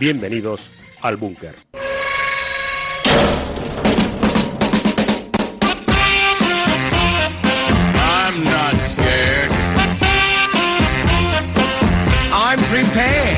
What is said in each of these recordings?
Bienvenidos al búnker. I'm not scared. I'm prepared.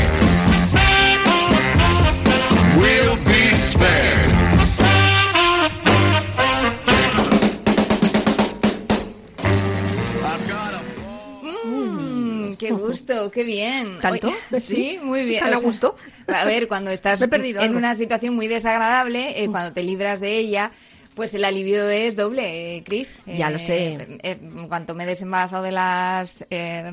Qué bien. ¿Tanto? Oye, sí, muy bien. ¿Tan a O sea, gusto? A ver, cuando estás en algo. una situación muy desagradable, eh, cuando te libras de ella, pues el alivio es doble, eh, Chris. Ya lo sé. Eh, en cuanto me he desembarazado de las eh,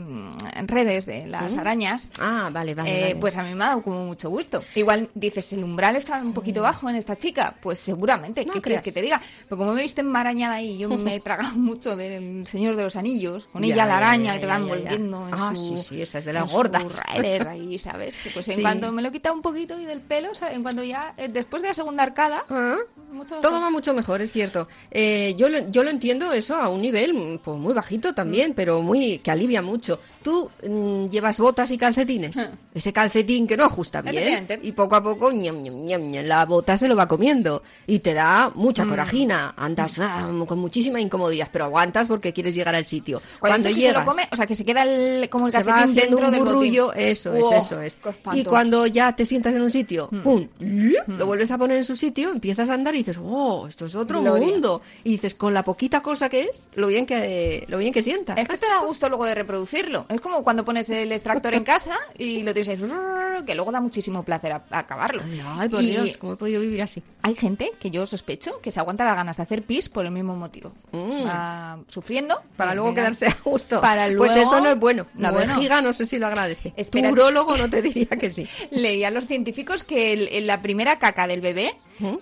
redes, de las arañas, Ah, vale, vale, eh, vale. pues a mí me ha dado como mucho gusto. Igual dices, el umbral está un poquito bajo en esta chica. Pues seguramente, No ¿qué quieres que te diga? Pero como me he visto enmarañada ahí, yo me he tragado mucho del Señor de los Anillos, con Ya, ella la araña que te van volviendo en Ah, su... sí, sí, esa es de las gordas. redes ahí, ¿sabes? Pues en Sí. cuanto me lo he quitado un poquito y del pelo, ¿sabes? en cuanto ya, eh, después de la segunda arcada, Ah, mucho Todo va mucho mejor, es cierto. Eh, yo, lo, yo lo entiendo eso a un nivel mm, pues, muy bajito también, pero muy que alivia mucho. Tú mm, llevas botas y calcetines. Ese calcetín que no ajusta bien y poco a poco ñam, ñam, ñam, la bota se lo va comiendo y te da mucha corajina. Andas ah, con muchísima incomodidad, pero aguantas porque quieres llegar al sitio. Cuando, Cuando que se llegas, lo come, o sea, que se queda el, como el se va calcetín haciendo dentro un del burrullo, eso es, ¡Oh, eso es. qué espanto! Y cuando ya te sientas en un sitio, pum, lo vuelves a poner en su sitio, empiezas a andar y dices, oh, esto es otro Gloria. mundo. Y dices, con la poquita cosa que es, lo bien que, lo bien que sienta. Es que te da gusto luego de reproducirlo. Es como cuando pones el extractor en casa y lo tienes ahí, que luego da muchísimo placer a, a acabarlo. Ay, por Y Dios, ¿cómo he podido vivir así? Hay gente que yo sospecho que se aguanta las ganas de hacer pis por el mismo motivo. Va sufriendo. Mm. Para luego quedarse a gusto. Para Pues luego- eso no es bueno. La Bueno. vejiga no sé si lo agradece. Espérate. Tu urólogo no te diría que sí. Leía a los científicos que el- la primera caca del bebé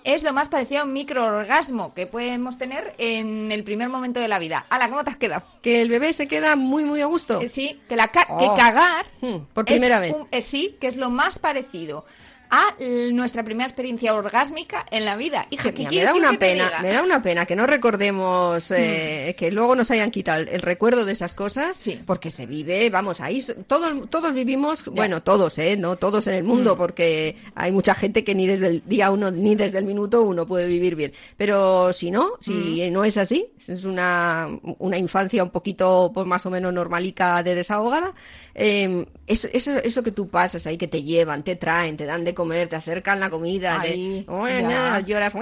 es lo más parecido a un microorgasmo que podemos tener en el primer momento de la vida. Ala, ¿cómo te has quedado? Que el bebé se queda muy, muy a gusto. Eh, Sí, que, la ca- Oh. que cagar Hmm, por primera vez. un- eh, sí, que es lo más parecido a nuestra primera experiencia orgásmica en la vida. Hija, ¿qué me da una pena, me da una pena que no recordemos eh, que luego nos hayan quitado el, el recuerdo de esas cosas, Sí. porque se vive, vamos, ahí todos todos vivimos, bueno, todos, eh, no todos en el mundo, Mm. porque hay mucha gente que ni desde el día uno ni desde el minuto uno puede vivir bien, pero si no, si Mm. no es así, es una una infancia un poquito pues más o menos normalica de desahogada, eh, eso, eso eso que tú pasas ahí que te llevan, te traen, te dan de comer, te acercan la comida, Ay, te, bueno, lloras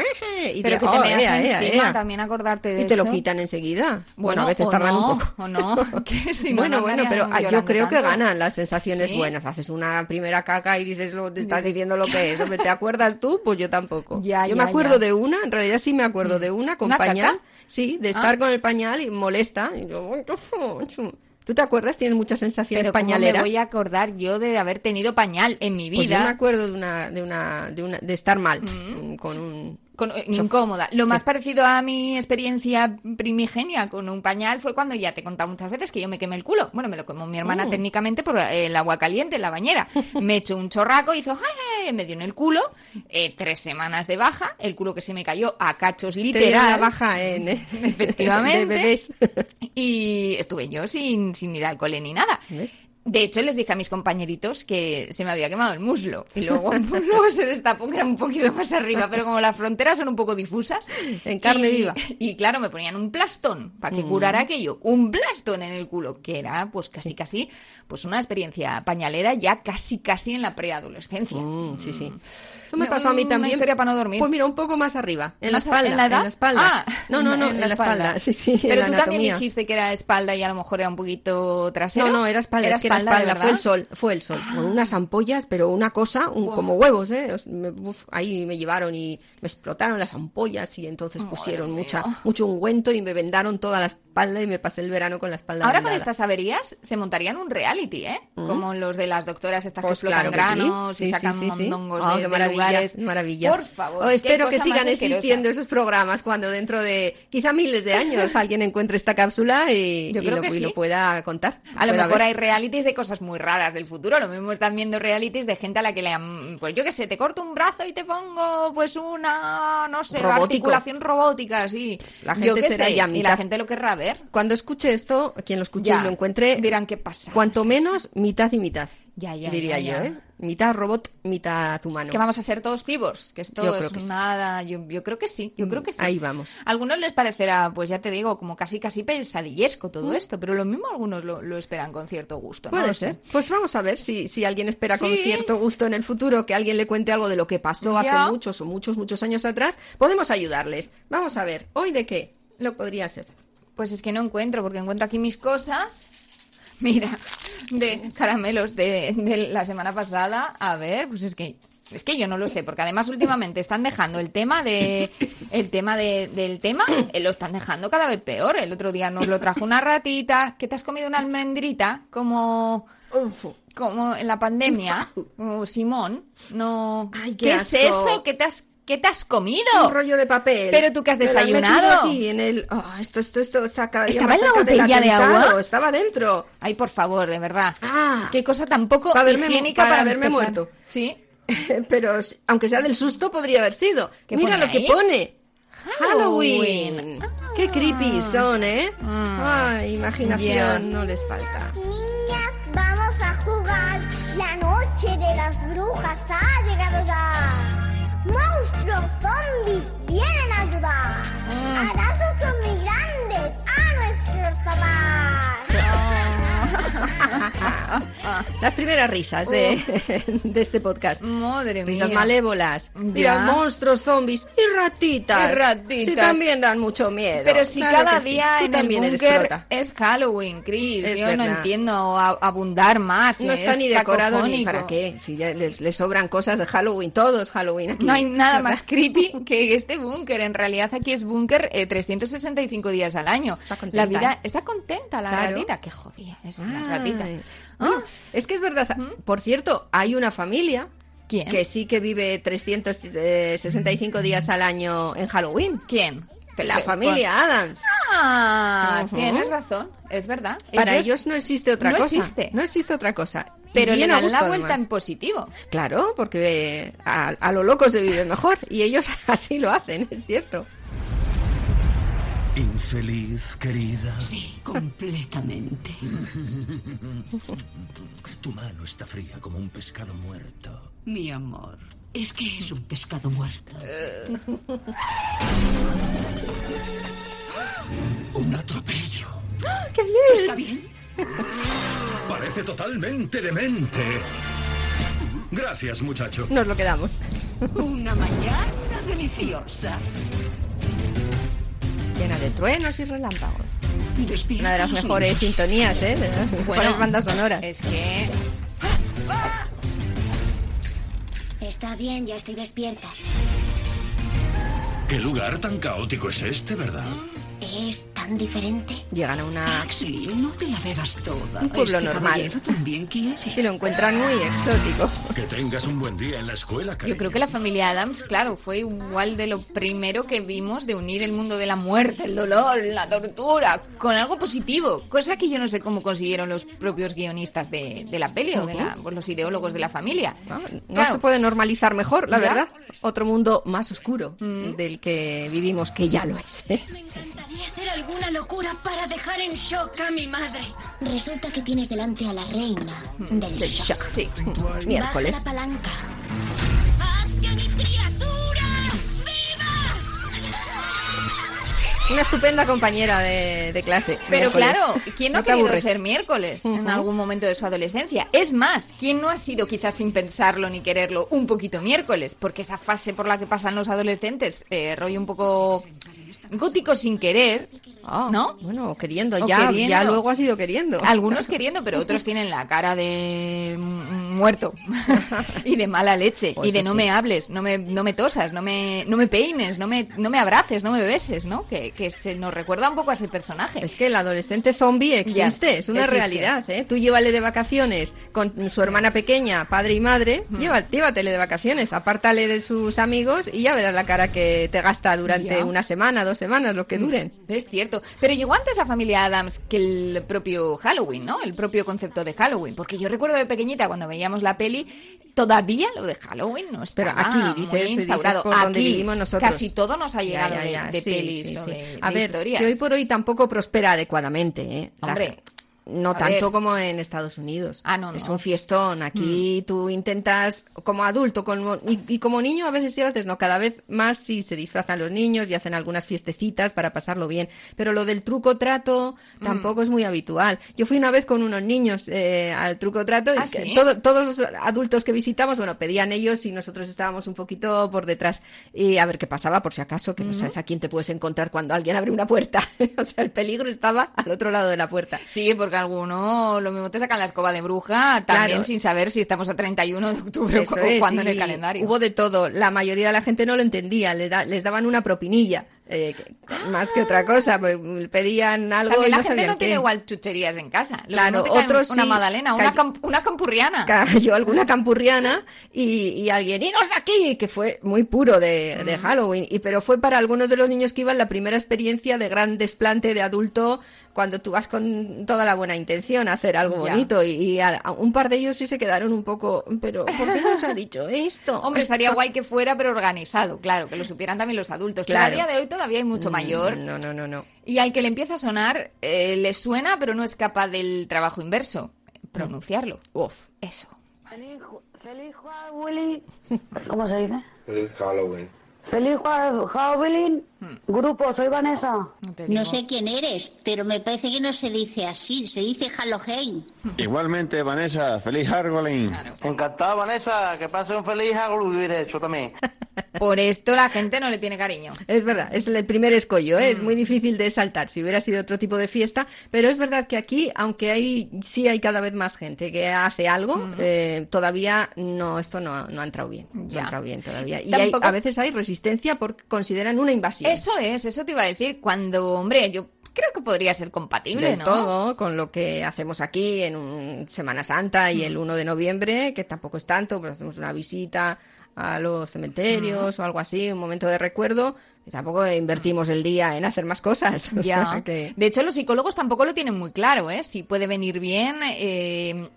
y Pero te, que te oh, meas ea, ea, encima ea. también acordarte de y te lo quitan enseguida. Bueno, Bueno, a veces tardan no, un poco. o no, que si no, bueno, no bueno, pero ah, yo creo que ganan las sensaciones Sí. buenas. Haces una primera caca y dices lo, te estás diciendo lo que es. Hombre, ¿te acuerdas tú? Pues yo tampoco. Ya, yo ya, me acuerdo ya. de una, en realidad sí me acuerdo de una con ¿Una pañal. caca? Sí, de estar Ah. con el pañal y molesta. Y yo, ¿Tú te acuerdas? Tienes muchas sensaciones Pero ¿cómo me pañaleras. voy a acordar yo de haber tenido pañal en mi Pues yo vida? me acuerdo de una, de una, de una, de estar mal con un Con- eh, incómoda. Lo más parecido a mi experiencia primigenia con un pañal fue cuando ya te he contado muchas veces que yo me quemé el culo. Bueno, me lo quemó mi hermana Mm. técnicamente por eh, el agua caliente en la bañera. Me echó un chorraco, hizo ¡ay! me dio en el culo. eh, tres semanas de baja, el culo que se me cayó a cachos literal. baja en, Efectivamente. de bebés. Y estuve yo sin, sin ir al cole ni nada. ¿Ves? De hecho, les dije a mis compañeritos que se me había quemado el muslo. Y luego, luego se destapó que era un poquito más arriba, pero como las fronteras son un poco difusas. En carne y- viva. Y claro, me ponían un plastón para que curara aquello. Un plastón en el culo, que era pues casi casi pues una experiencia pañalera ya casi casi en la preadolescencia. Mm, sí, sí. Eso me No, pasó a mí una también. historia para no dormir. Pues mira, un poco más arriba, en la ¿Más a- espalda. ¿En la edad? En la espalda. Ah, no, no, no, en, la espalda. Sí, sí, Pero tú también dijiste que era espalda y a lo mejor era un poquito trasero. No, no, era espalda. Era es que era espalda, ¿de fue el sol, fue el sol, con unas ampollas, pero una cosa, un- como huevos, ¿eh? Uf, ahí me llevaron y me explotaron las ampollas y entonces Madre pusieron mía. mucha, mucho ungüento y me vendaron toda la espalda y me pasé el verano con la espalda Ahora con estas averías se montarían un reality, ¿eh? Como los de las doctoras estas Pues que explotan claro que granos Sí, y sí, sacan sí, Oh, de, de lugares. maravilla. Por favor. Oh, espero que sigan existiendo esos programas cuando dentro de quizá miles de años alguien encuentre esta cápsula y, Yo y creo lo, que y sí. lo pueda contar. A lo mejor ver. hay realities de cosas muy raras del futuro. Lo mismo están viendo realities de gente a la que le han, pues yo qué sé, te corto un brazo y te pongo pues una, no sé, Robótico. articulación robótica, así. La Yo gente qué será sé, ya y la gente lo querrá ver. Cuando escuche esto, quien lo escuche Ya, y lo encuentre, dirán qué pasa. cuanto menos mitad y mitad. Ya, ya, diría ya, yo. ¿eh? Mitad robot, mitad humano. Que vamos a ser todos cibos, que esto Yo es que sí. nada, yo, yo creo que sí, yo creo que sí. ahí vamos. A algunos les parecerá, pues ya te digo, como casi casi pesadillesco Mm. todo esto, pero lo mismo algunos lo, lo esperan con cierto gusto, ¿no? Puede ser. Pues vamos a ver si, si alguien espera con cierto gusto en el futuro que alguien le cuente algo de lo que pasó Ya. hace muchos o muchos, muchos años atrás. Podemos ayudarles. Vamos a ver, ¿hoy de qué? Lo podría ser. Pues es que no encuentro, porque encuentro aquí mis cosas. Mira, de caramelos de, de la semana pasada. A ver, pues es que es que yo no lo sé, porque además últimamente están dejando el tema de el tema de- del tema, eh, lo están dejando cada vez peor. El otro día nos lo trajo una ratita, que te has comido una almendrita como como en la pandemia, como Simón, no. Ay, qué es asco. eso? ¿Qué te has qué te has comido? Un rollo de papel. Pero tú que has desayunado. aquí en el... Ah, esto, esto, esto está cada día ¿Estaba en la botella de agua? Estaba dentro. Ay, por favor, de verdad. Ah. Qué cosa tan poco Para haberme- higiénica para para, haberme empezar. muerto. Sí. Pero aunque sea del susto, podría haber sido. ¿Qué Mira pone lo que pone. Halloween. Halloween. Qué creepy son, ¿eh? Ah. Ay, imaginación no les falta. Niñas, vamos a jugar. La noche de las brujas ha llegado ya. Monstruos, zombies, vienen a ayudar. Abrazos muy grandes a nuestros papás. Las primeras risas de, de este podcast. Madre Risas mía. malévolas. Mira, monstruos, zombies y ratitas. Y ratitas. Sí, también dan mucho miedo. Pero si Claro cada sí. día Tú en el búnker es Halloween, Chris. Es Yo no entiendo a- abundar más. No es está ni decorado ni para qué. Si ya les, les sobran cosas de Halloween, todo es Halloween aquí. No hay nada más creepy que este búnker. En realidad aquí es búnker eh, 365 días al año. Está contenta, La vida ¿eh? está contenta la Claro. ratita. Qué jodida es la Ay. ratita. Ah, es que es verdad. Por cierto, hay una familia ¿Quién? que sí que vive 365 días al año en Halloween. ¿Quién? La familia Adams. Ah, tienes razón, es verdad. Para ellos no existe otra no cosa. existe. No existe otra cosa. Pero le dan la vuelta además. en positivo. Claro, porque eh, a, a lo loco se vive mejor. Y ellos así lo hacen, es cierto. Infeliz, querida. Sí, completamente. Tu mano está fría como un pescado muerto. Mi amor, es que es un pescado muerto. Un atropello. ¡Qué bien! ¿Está bien? Parece totalmente demente. Gracias, muchacho. Nos lo quedamos. Una mañana deliciosa. Llena de truenos y relámpagos. Despierta Una de las mejores sintonías, ¿eh? De las mejores bandas sonoras. Es que Está bien, ya estoy despierta. ¿Qué lugar tan caótico es este, verdad? Es tan diferente. Llegan a una... Axel, no te la bebas toda. Un pueblo Este normal. caballero también quiere. Y lo encuentran muy exótico. Que tengas un buen día en la escuela, yo creo que la familia Adams, claro, fue igual de lo primero que vimos de unir el mundo de la muerte, el dolor, la tortura, con algo positivo. Cosa que yo no sé cómo consiguieron los propios guionistas de, de la peli o de la- pues, los ideólogos de la familia. No, No Claro. se puede normalizar mejor, la Ya. verdad. Otro mundo más oscuro del que vivimos, que ya lo es. ¿eh? Alguna locura para dejar en shock a mi madre. Resulta que tienes delante a la reina del, Del shock. shock, sí. Baja Miércoles. la palanca. ¡Haz que mi criatura viva! Una estupenda compañera de, de clase. Pero Miércoles. claro, ¿quién no, No ha querido aburres. ser miércoles en algún momento de su adolescencia? Es más, ¿quién no ha sido quizás sin pensarlo ni quererlo un poquito miércoles? Porque esa fase por la que pasan los adolescentes, eh, rollo un poco gótico sin querer, Ah, ¿No? Bueno, queriendo, O ya, queriendo. ya luego has ido queriendo. Algunos queriendo, pero otros tienen la cara de muerto y de mala leche Pues y de sí, no sí. me hables, no me, no me tosas, no me, no me peines, no me, no me abraces, no me beses, ¿no? Que, que se nos recuerda un poco a ese personaje. Es que el adolescente zombie existe, Ya, es una existe. realidad. ¿eh? Tú llévale de vacaciones con su hermana pequeña, padre y madre, Mm. lleva- llévatele de vacaciones, apártale de sus amigos y ya verás la cara que te gasta durante Ya. una semana, dos semanas, lo que duren. Es cierto. Pero llegó antes la familia Adams que el propio Halloween, ¿no? El propio concepto de Halloween. Porque yo recuerdo de pequeñita cuando veíamos la peli, todavía lo de Halloween no Pero estaba aquí, muy dices, dices instaurado. donde Aquí vivimos nosotros. casi todo nos ha llegado ya, de- ya, de, sí, pelis sí, o sí. de, A de ver, historias. que hoy por hoy tampoco prospera adecuadamente, ¿eh? Hombre, No a tanto ver. como en Estados Unidos. Ah, no, Es no. Mm. un fiestón. Aquí tú intentas, como adulto como, y, y como niño, a veces sí, a veces no. Cada vez más sí se disfrazan los niños y hacen algunas fiestecitas para pasarlo bien. Pero lo del truco trato Mm. tampoco es muy habitual. Yo fui una vez con unos niños eh, al truco trato y ¿Ah, sí? todo- todos los adultos que visitamos, bueno, pedían ellos y nosotros estábamos un poquito por detrás. Y a ver qué pasaba, por si acaso, que no sabes a quién te puedes encontrar cuando alguien abre una puerta. o sea, el peligro estaba al otro lado de la puerta. Sí, porque algunos lo mismo te sacan la escoba de bruja también Claro. sin saber si estamos a 31 de octubre Eso o es, cuando en el calendario. Hubo de todo. La mayoría de la gente no lo entendía. Le da- les daban una propinilla. eh, que- más que otra cosa, pues, pedían algo También la no gente no qué. tiene igual chucherías en casa. Lo Claro, otros una sí. magdalena, una, Cayó- camp- una campurriana. cayó alguna campurriana y, y alguien, iros de aquí, que fue muy puro de, de Halloween, y, pero fue para algunos de los niños que iban la primera experiencia de gran desplante de adulto cuando tú vas con toda la buena intención a hacer algo Ya. bonito y, y a, a un par de ellos sí se quedaron un poco, pero ¿por qué nos ha dicho esto? Hombre, estaría guay que fuera, pero organizado, claro, que lo supieran también los adultos. Pero Claro. a día de hoy todavía hay mucho mayor. No, no, no, no. Y al que le empieza a sonar, eh, le suena, pero no es capaz del trabajo inverso. Pronunciarlo. Uf. Eso. Feliz, feliz Halloween. ¿Cómo se dice? Feliz Halloween. Feliz Ha- Halloween. Grupo, soy Vanessa. No sé quién eres, pero me parece que no se dice así, se dice Halloween. Igualmente, Vanessa, feliz Halloween. Encantado, Vanessa. Que pase un feliz Halloween, de hecho, también. Por esto la gente no le tiene cariño. Es verdad, es el primer escollo, ¿eh? es muy difícil de saltar si hubiera sido otro tipo de fiesta, pero es verdad que aquí, aunque hay sí hay cada vez más gente que hace algo, eh, todavía no esto no, no ha entrado bien, no Ya. ha entrado bien todavía. Y Tampoco- hay- a veces hay resistencia porque consideran una invasión. Eso es, eso te iba a decir. Cuando, hombre, yo creo que podría ser compatible, Del ¿no? todo, con lo que hacemos aquí en un Semana Santa y el 1 de noviembre, que tampoco es tanto, pues hacemos una visita a los cementerios o algo así, un momento de recuerdo, y tampoco invertimos el día en hacer más cosas. o Ya. sea que- De hecho, los psicólogos tampoco lo tienen muy claro, ¿eh? Si puede venir bien eh,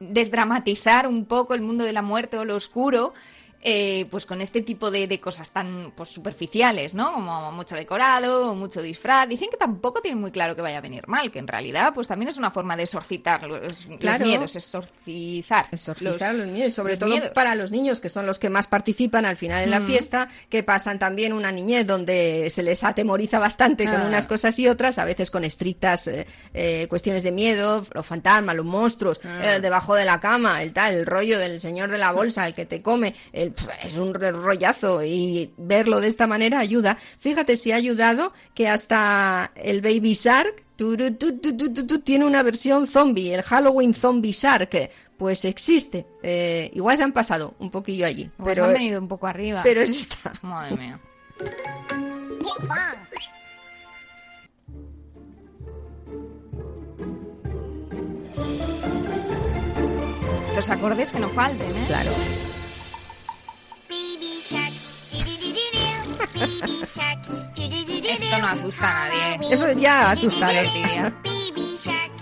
desdramatizar un poco el mundo de la muerte o lo oscuro. Eh, pues con este tipo de, de cosas tan pues, superficiales, ¿no? Como mucho decorado, mucho disfraz. Dicen que tampoco tienen muy claro que vaya a venir mal, que en realidad pues también es una forma de exorcitar los, miedos, exorcizar. Exorcizar los, miedos, sobre los todo miedos. para los niños, que son los que más participan al final en la fiesta, que pasan también una niñez donde se les atemoriza bastante con Ah. unas cosas y otras, a veces con estrictas eh, eh, cuestiones de miedo, los fantasmas, los monstruos, Ah. eh, debajo de la cama, el tal, el rollo del señor de la bolsa, el que te come, el, es un rollazo y verlo de esta manera ayuda. Fíjate si ha ayudado que hasta el Baby Shark tu, tu, tu, tiene una versión zombie, el Halloween Zombie Shark. Pues existe. Eh, igual se han pasado un poquillo allí. Pues pero, han venido un poco arriba. pero eso está. Madre mía. Estos acordes que no falten, ¿eh? Claro. Baby shark, do-do-do-do-do. Baby shark, do-do-do-do-do. Esto no asusta a nadie. Eso ya asusta. Divertida. Baby shark.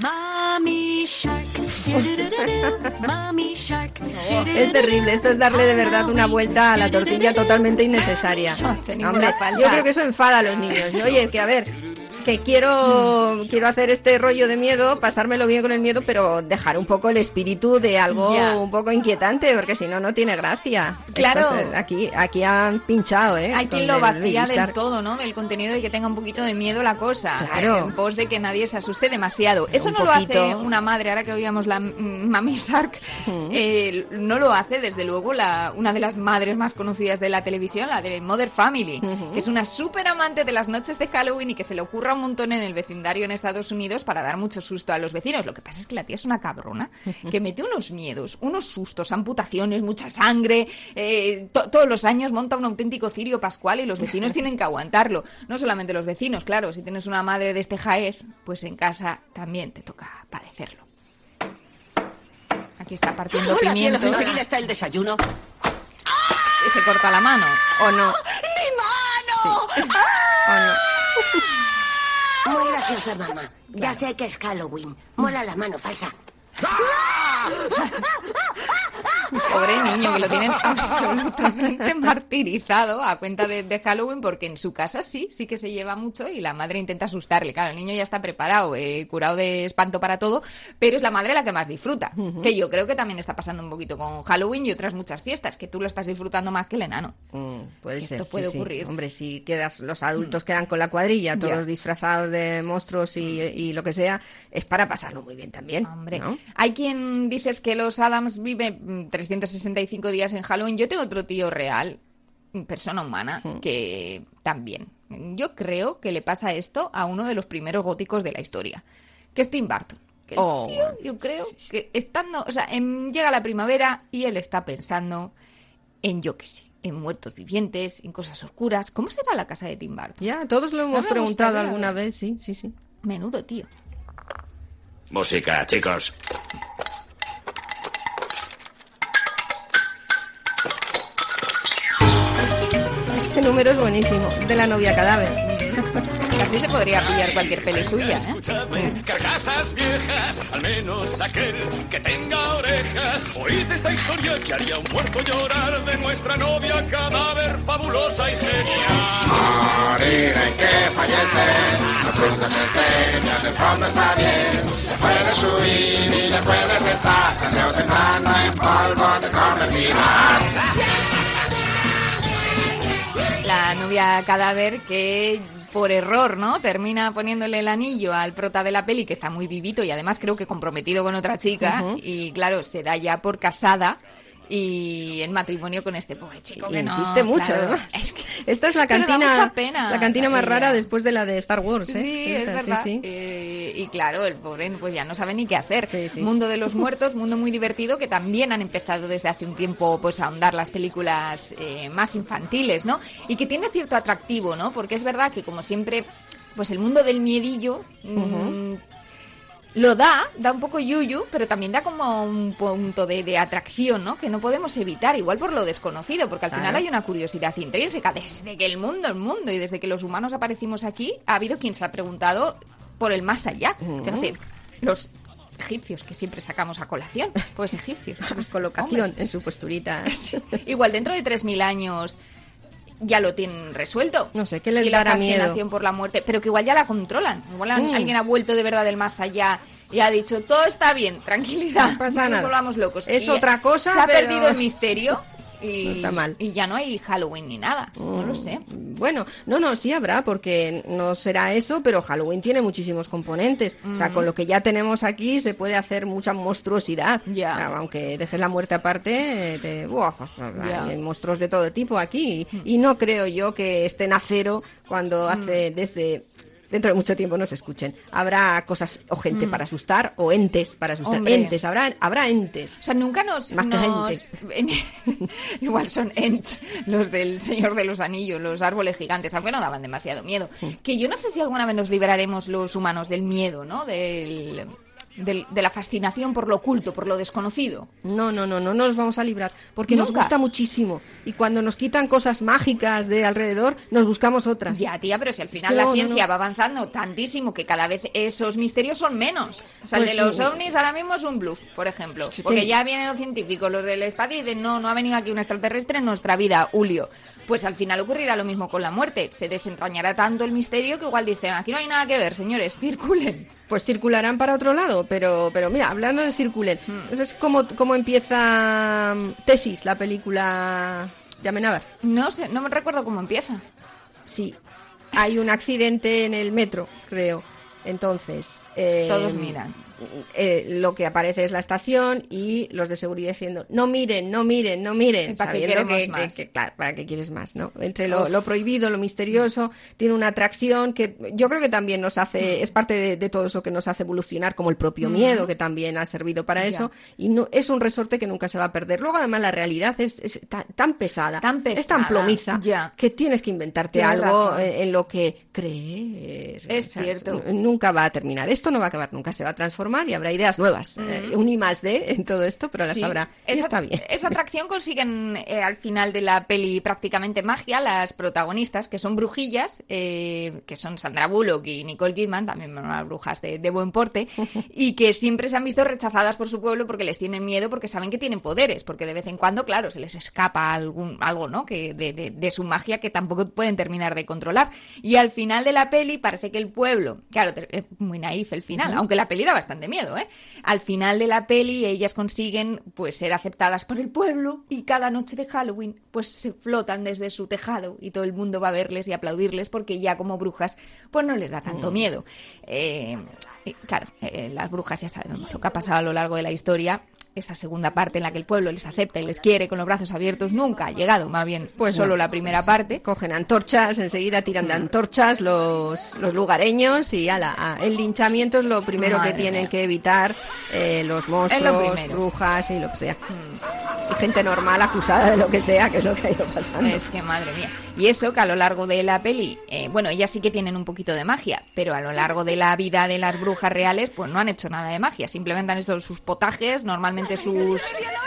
Mommy Shark. do-do-do-do-do. Mommy Shark. Es terrible. Esto es darle de verdad una vuelta a la tortilla totalmente innecesaria. Hombre, yo creo que eso enfada a los niños. ¿no? Oye, que a ver, que quiero, quiero hacer este rollo de miedo, pasármelo bien con el miedo, pero dejar un poco el espíritu de algo Ya. un poco inquietante, porque si no, no tiene gracia. Claro. Es- aquí, aquí han pinchado, ¿eh? Hay quien lo vacía Baby del todo, ¿no? Del contenido de que tenga un poquito de miedo la cosa. Claro. eh, En pos de que nadie se asuste demasiado. Eso un no lo hace una madre, ahora que oíamos la mm, Mami Shark, eh, no lo hace, desde luego, la, una de las madres más conocidas de la televisión, la de Mother Family, que es una súper amante de las noches de Halloween y que se le un montón en el vecindario en Estados Unidos para dar mucho susto a los vecinos. Lo que pasa es que la tía es una cabrona que mete unos miedos, unos sustos, amputaciones, mucha sangre. eh, to- todos los años monta un auténtico cirio pascual y los vecinos tienen que aguantarlo. No solamente los vecinos, claro, si tienes una madre de este jaez, pues en casa también te toca padecerlo. Aquí está partiendo Hola, cielo, pimientos. enseguida está el desayuno. Y se corta la mano. ¿O no? ¡Mi mano! Muy graciosa, mamá. Ya sé que es Halloween. Mola la mano falsa. Pobre niño, que lo tienen absolutamente martirizado a cuenta de, de Halloween, porque en su casa sí, sí que se lleva mucho y la madre intenta asustarle. Claro, el niño ya está preparado, eh, curado de espanto para todo, pero es la madre la que más disfruta. Que yo creo que también está pasando un poquito con Halloween y otras muchas fiestas, que tú lo estás disfrutando más que el enano. Mm, puede Que ser. esto puede sí, sí. ocurrir. Mm. Hombre, si quedas, los adultos quedan con la cuadrilla, todos Ya. disfrazados de monstruos y, y lo que sea, es para pasarlo muy bien también. Hombre, ¿no? Hay quien dices que los Adams viven mm, 365 días en Halloween. Yo tengo otro tío real, mm, persona humana, que también. Yo creo que le pasa esto a uno de los primeros góticos de la historia, que es Tim Burton. Que el Oh. tío, yo creo que estando, o sea, en- llega la primavera y él está pensando en, yo qué sé, en muertos vivientes, en cosas oscuras. ¿Cómo será la casa de Tim Burton? Ya, todos lo hemos preguntado alguna vez, sí, sí, sí. Menudo tío. Música, chicos. Este número es buenísimo, de la novia cadáver. Así se podría pillar cualquier peli suya, ¿eh? Escuchadme, carcasas viejas, al menos aquel que tenga orejas. Oíd esta historia que haría un muerto llorar de nuestra novia cadáver fabulosa y genial. Morir en que fallece, no cruzas el techo, en el fondo está bien. Le puedes huir y le puedes rezar, tarde o temprano en polvo te convertirás. la novia cadáver que por error, ¿no? Termina poniéndole el anillo al prota de la peli, que está muy vivito y además creo que comprometido con otra chica. Y claro, se da ya por casada y en matrimonio con este pobre chico. que no, Insiste mucho, claro, además. es que- Esta es la cantina, pena, la cantina más rara después de la de Star Wars, ¿eh? Sí, Esta, es verdad. sí. Eh, y claro, el pobre pues ya no sabe ni qué hacer. Mundo de los muertos, mundo muy divertido que también han empezado desde hace un tiempo pues a ahondar las películas eh, más infantiles, ¿no? Y que tiene cierto atractivo, ¿no? Porque es verdad que como siempre, pues el mundo del miedillo lo da, da un poco yuyu, pero también da como un punto de, de atracción, ¿no? Que no podemos evitar, igual por lo desconocido, porque al final hay una curiosidad intrínseca. Desde que el mundo, el mundo, y desde que los humanos aparecimos aquí, ha habido quien se ha preguntado por el más allá. Fíjate, los egipcios que siempre sacamos a colación, pues egipcios. Pues colocación en su posturita. Igual dentro de 3.000 años ya lo tienen resuelto. No sé, ¿qué les y la dará miedo? fascinación por la muerte, pero que igual ya la controlan. Igual Mm. alguien ha vuelto de verdad del más allá y ha dicho, todo está bien, tranquilidad, No pasa no nos nada. volvamos locos. Es Y otra cosa, Se ha pero- perdido el misterio y, No está mal. y ya no hay Halloween ni nada. No lo sé. Bueno, no, no, sí habrá, porque no será eso, pero Halloween tiene muchísimos componentes. O sea, Mm. con lo que ya tenemos aquí se puede hacer mucha monstruosidad. Ya. O sea, aunque dejes la muerte aparte, te- buah, pues, hay monstruos de todo tipo aquí. Y, y no creo yo que estén a cero cuando Mm. hace desde... Dentro de mucho tiempo no se escuchen. Habrá cosas o gente Mm. para asustar o entes para asustar. Hombre. Entes, habrá, habrá entes. O sea, nunca nos... Más que nos- Igual son Ents, los del Señor de los Anillos, los árboles gigantes, aunque no daban demasiado miedo. Que yo no sé si alguna vez nos liberaremos los humanos del miedo, ¿no? Del, del- de la fascinación por lo oculto, por lo desconocido. No, no, no, no nos vamos a librar, porque nos gusta muchísimo. Y cuando nos quitan cosas mágicas de alrededor, nos buscamos otras. Ya, tía, pero si al final que la no, no, ciencia no. va avanzando tantísimo que cada vez esos misterios son menos. O sea, Pues el de los sí. ovnis ahora mismo es un bluff, por ejemplo. Porque que- ya vienen los científicos, los del espacio, y dicen, no, no ha venido aquí un extraterrestre en nuestra vida, Julio. Pues al final ocurrirá lo mismo con la muerte. Se desentrañará tanto el misterio que igual dicen, aquí no hay nada que ver, señores, circulen. Pues circularán para otro lado, pero, pero mira, hablando de circulen, Hmm. es como, como empieza mm, Tesis, la película de Amenábar. No sé, no me recuerdo cómo empieza. Sí, hay un accidente en el metro, creo. Entonces, eh, Todos miran. Eh, lo que aparece es la estación y los de seguridad diciendo no miren, no miren, no miren, ¿Y para sabiendo que, más? que- que, claro, para qué quieres más, ¿no? Entre lo, lo prohibido, lo misterioso, tiene una atracción que yo creo que también nos hace, es parte de, de todo eso que nos hace evolucionar, como el propio Mm. miedo, que también ha servido para Ya. eso, y no, es un resorte que nunca se va a perder. Luego, además, la realidad es, es tan, tan pesada, Tan es pesada, tan plomiza, ya. que tienes que inventarte Tienes algo razón. eh, en lo que creer. Es cierto. Nunca va a terminar. Esto no va a acabar nunca. Se va a transformar y habrá ideas nuevas. eh, un I más D en todo esto, pero las Sí. habrá. Y Esa, está bien. esa atracción consiguen eh, al final de la peli prácticamente magia las protagonistas, que son brujillas, eh, que son Sandra Bullock y Nicole Kidman, también unas brujas de, de buen porte, y que siempre se han visto rechazadas por su pueblo porque les tienen miedo, porque saben que tienen poderes, porque de vez en cuando, claro, se les escapa algún, algo, ¿no? Que de, de- de su magia que tampoco pueden terminar de controlar. Y al final de la peli parece que el pueblo, claro, es muy naif el final, aunque la peli da bastante miedo, ¿eh? Al final de la peli ellas consiguen pues ser aceptadas por el pueblo y cada noche de Halloween pues se flotan desde su tejado y todo el mundo va a verles y aplaudirles porque ya como brujas pues no les da tanto Mm. miedo. Eh, claro, eh, las brujas ya sabemos lo que ha pasado a lo largo de la historia. Esa segunda parte en la que el pueblo les acepta y les quiere con los brazos abiertos nunca ha llegado, más bien pues solo la primera parte. Cogen antorchas, enseguida tiran Mm. de antorchas los, los lugareños y ala, a- el linchamiento es lo primero Madre que tienen mía. que evitar eh, los monstruos, brujas y lo que sea. Y gente normal acusada de lo que sea, que es lo que ha ido pasando. Es que madre mía. Y eso que a lo largo de la peli, eh, bueno, ellas sí que tienen un poquito de magia, pero a lo largo de la vida de las brujas reales, pues no han hecho nada de magia. Simplemente han hecho sus potajes, normalmente sus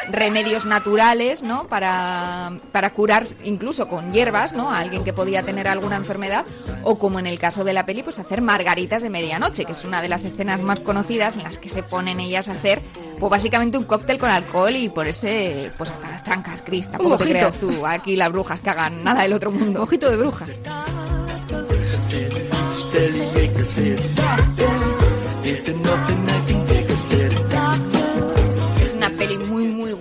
remedios naturales, ¿no? Para, para curar incluso con hierbas, ¿no? A alguien que podía tener alguna enfermedad. O como en el caso de la peli, pues hacer margaritas de medianoche, que es una de las escenas más conocidas en las que se ponen ellas a hacer, pues básicamente un cóctel con alcohol y por ese, pues hasta las trancas, Cris. Tampoco te creas tú aquí las brujas que hagan nada del otro mundo. Ojito de bruja.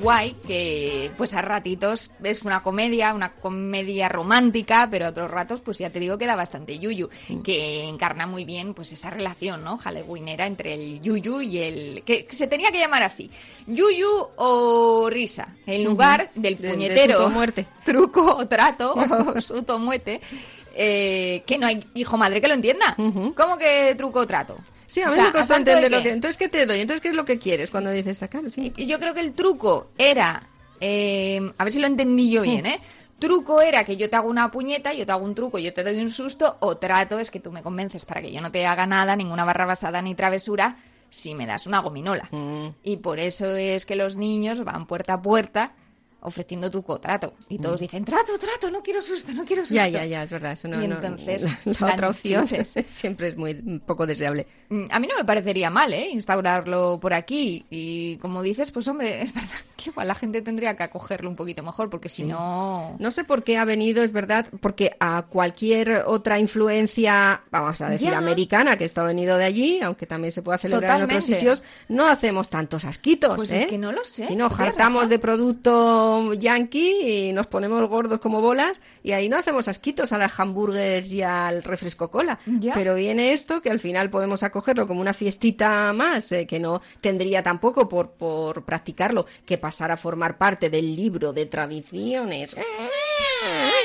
Guay que pues a ratitos es una comedia, una comedia romántica, pero a otros ratos pues ya te digo que da bastante yuyu, que encarna muy bien pues esa relación, ¿no? Halloweenera entre el yuyu y el que se tenía que llamar así, yuyu o risa, en lugar del De- de puñetero muerte. truco o trato o suto o muerte. eh, que no hay hijo madre que lo entienda. ¿Cómo que truco o trato? Sí, a O mí sea, me costó ¿a tanto de entender lo que... Entonces, ¿qué te doy? Entonces, ¿qué es lo que quieres cuando dices "Ah, claro, sí. Y yo creo que el truco era, eh, a ver si lo entendí yo bien, ¿eh? Truco era que yo te hago una puñeta, yo te hago un truco, yo te doy un susto, o trato es que tú me convences para que yo no te haga nada, ninguna barra basada ni travesura, si me das una gominola. Mm. Y por eso es que los niños van puerta a puerta ofreciendo tu trato. Y todos dicen, trato, trato, no quiero susto, no quiero susto. Mm. Ya, ya, ya, es verdad. Eso no, Y no- entonces, la, otra opción chuches. siempre es muy poco deseable. Mm, A mí no me parecería mal, ¿eh? Instaurarlo por aquí. Y como dices, pues hombre, es verdad que igual la gente tendría que acogerlo un poquito mejor, porque si no... No sé por qué ha venido, es verdad, porque a cualquier otra influencia, vamos a decir, Ya. americana, que esto ha venido de allí, aunque también se pueda celebrar en otros sitios, no hacemos tantos asquitos, Pues ¿eh? es que no lo sé. Si no, jartamos de yankee y nos ponemos gordos como bolas y ahí no hacemos asquitos a las hamburgers y al refresco cola. Ya. Pero viene esto que al final podemos acogerlo como una fiestita más, eh, que no tendría tampoco por, por practicarlo que pasar a formar parte del libro de tradiciones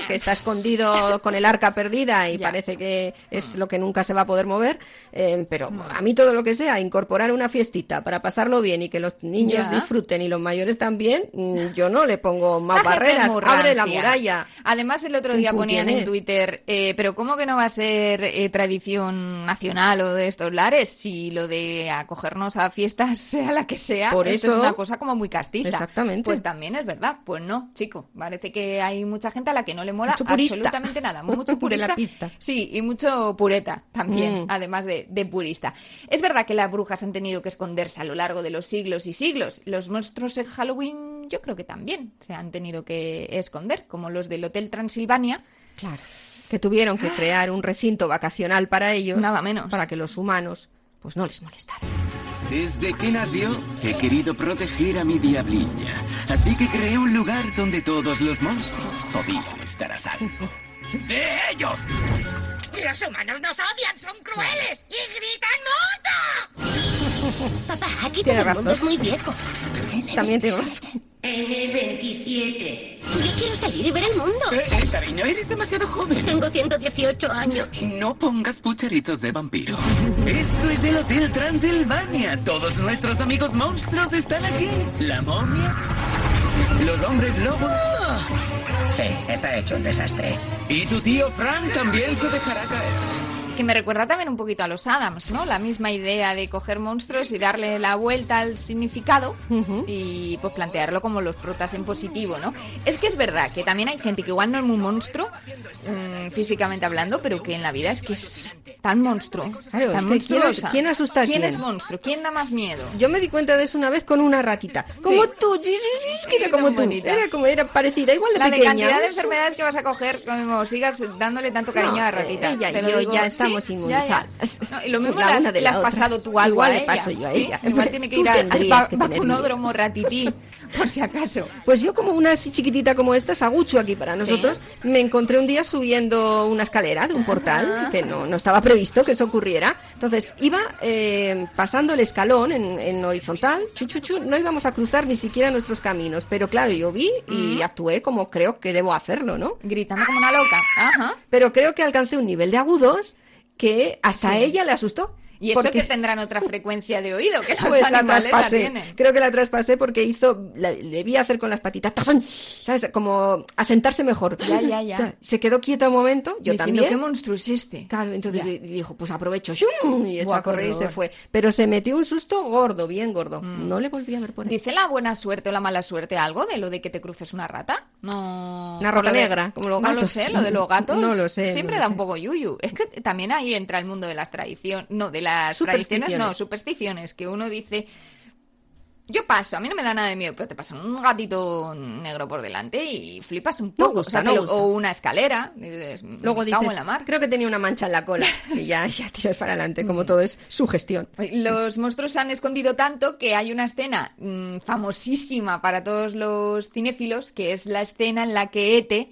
que está escondido con el arca perdida y parece que es lo que nunca se va a poder mover, eh, pero a mí todo lo que sea, incorporar una fiestita para pasarlo bien y que los niños Ya. disfruten y los mayores también, mm, yo no le pongo más La es barreras, abre la muralla. Además, el otro día ponían en. Twitter, eh, pero ¿cómo que no va a ser eh, tradición nacional o de estos lares si lo de acogernos a fiestas, sea la que sea, Por esto es eso- una cosa como muy castiza? Exactamente. Pues también es verdad. Pues no, chico. Parece que hay mucha gente a la que no le mola purista. absolutamente nada. Mucho De la purista. pista. Sí, y mucho pureta también, Mm. además de, de purista. Es verdad que las brujas han tenido que esconderse a lo largo de los siglos y siglos. Los monstruos en Halloween yo creo que también se han tenido que esconder, como los del Hotel Transilvania. Claro. Que tuvieron que crear un recinto vacacional para ellos. Nada menos. Para que los humanos, pues no les molestaran. Desde que nació, he querido proteger a mi diablilla. Así que creé un lugar donde todos los monstruos podían estar a salvo. ¡De ellos! Los humanos nos odian, son crueles y gritan mucho. Papá, aquí Tiene todo el mundo razón. es muy viejo. También tengo razón. En el 27. Yo quiero salir y ver el mundo. Eh, cariño, eres demasiado joven. Tengo 118 años. No pongas pucheritos de vampiro. Esto es el Hotel Transilvania. Todos nuestros amigos monstruos están aquí. La momia, los hombres lobos. Sí, está hecho un desastre. Y tu tío Frank también se dejará caer. Que me recuerda también un poquito a los Adams, ¿no? La misma idea de coger monstruos y darle la vuelta al significado y pues plantearlo como los protas en positivo, ¿no? Es que es verdad que también hay gente que igual no es muy monstruo, mm, físicamente hablando, pero que en la vida es que es tan monstruo. Claro, tan es que ¿quién, quién asusta a ¿Quién quién? es monstruo? ¿Quién da más miedo? Yo me di cuenta de eso una vez con una ratita. Como Sí. tú, sí, sí, sí, que era como tú. bonita. Era como era parecida, igual de La pequeña. cantidad de enfermedades que vas a coger como sigas dándole tanto cariño No, a la ratita. ella y yo digo, ya sí, estamos ya, ya. inmunizadas. No, y lo mismo La una de la has pasado tú algo Igual a ella. paso yo a ella. Igual tiene que ir al, vacunódromo ratití, por si acaso. Pues yo como una así chiquitita como esta, Sagucho aquí para nosotros, me encontré un día subiendo una escalera de un portal, que no, no estaba previsto que eso ocurriera. Entonces iba eh, pasando el escalón en, en horizontal, chu, chu, chu, no íbamos a cruzar ni siquiera nuestros caminos, pero claro, yo vi y actué como creo que debo hacerlo, ¿no? Gritando como una loca. Ajá. Pero creo que alcancé un nivel de agudos que hasta Sí. ella le asustó. Y eso Porque- que tendrán otra frecuencia de oído, que los pues la traspasé. Creo que la traspasé porque hizo, la- le vi hacer con las patitas, ¡tajón! ¿sabes? Como asentarse mejor. Ya, ya, ya. Se quedó quieta un momento, yo Diciendo, también. ¿qué monstruo es este? Claro, entonces Ya. dijo, pues aprovecho, ¡shum! y echó a correr y se fue. Pero se metió un susto gordo, bien gordo. No le volví a ver por ahí. ¿Dice la buena suerte o la mala suerte algo de lo de que te cruces una rata? No. Una rata de- negra, como los No lo gatos. sé, lo de los gatos. No lo sé, Siempre no lo da sé. un poco yuyu. Es que también ahí entra el mundo de las tradiciones. No, de las tradiciones, no, Supersticiones. Que uno dice. Yo paso, a mí no me da nada de miedo, pero te pasa un gatito negro por delante y flipas un No poco. gusta, O sea, no te lo- gusta. o una escalera. dices, Luego dices, en la mar. creo que tenía una mancha en la cola. Y ya, ya tiras para adelante, como todo es su gestión. Los monstruos se han escondido tanto que hay una escena mm, famosísima para todos los cinéfilos, que es la escena en la que Ete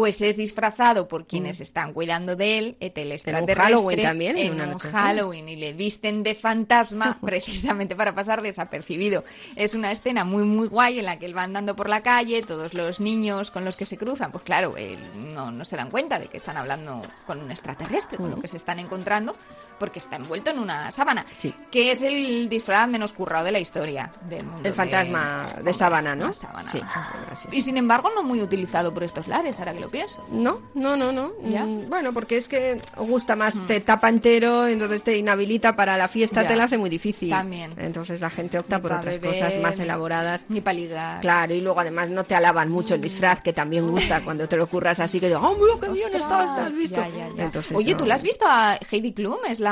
pues es disfrazado por quienes están cuidando de él, el Mm. un extraterrestre, Halloween también, en en una un noche Halloween y le visten de fantasma precisamente para pasar desapercibido. Es una escena muy muy guay en la que él va andando por la calle, todos los niños con los que se cruzan, pues claro, él no, no se dan cuenta de que están hablando con un extraterrestre, con Mm. lo que se están encontrando, porque está envuelto en una sábana, que es el disfraz menos currado de la historia del mundo. El fantasma de sábana, ¿no? Sábana. Sí, gracias. Y sin embargo, no muy utilizado por estos lares, ahora que lo pienso. No, no, no, no. ¿Ya? Mm, Bueno, porque es que gusta más, te tapa entero, entonces te inhabilita para la fiesta, Ya. te la hace muy difícil. También. Entonces la gente opta Ni por otras beber, cosas más elaboradas. Ni para ligar. Claro, y luego además no te alaban mucho el disfraz, que también gusta cuando te lo curras así, que digo, ¡oh, mira qué bien Ostras, estás! ¿Te has visto? ya. Entonces, Oye, no. ¿tú la has visto a Heidi Klum? Es la,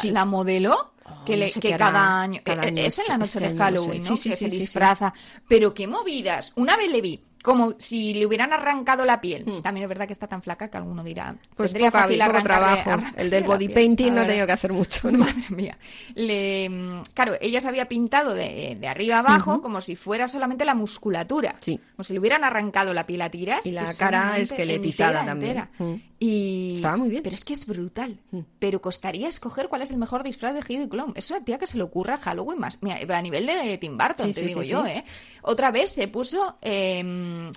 Sí. la modelo que, no le- sé que hará cada año, cada eh, año es en la noche este de año, no sé. Halloween, ¿no? Sí, que se disfraza. Pero qué movidas. Una vez le vi como si le hubieran arrancado la piel. También es verdad que está tan flaca que alguno dirá, Hmm. Pues tendría poca- fácil poco trabajo. El del la body painting no ha tenido que hacer mucho. ¿no? Madre mía. Le, claro, ella se había pintado de, de arriba abajo como si fuera solamente la musculatura. Sí. Como si le hubieran arrancado la piel a tiras. Y la cara esqueletizada entera, también. entera. Mm. Y... Estaba muy bien. Pero es que es brutal. Pero costaría escoger cuál es el mejor disfraz de Heidi Klum. Es una tía que se le ocurra Halloween más. Mira, a nivel de Tim Burton, Sí, te sí, digo sí, yo. ¿eh? Otra vez se puso em,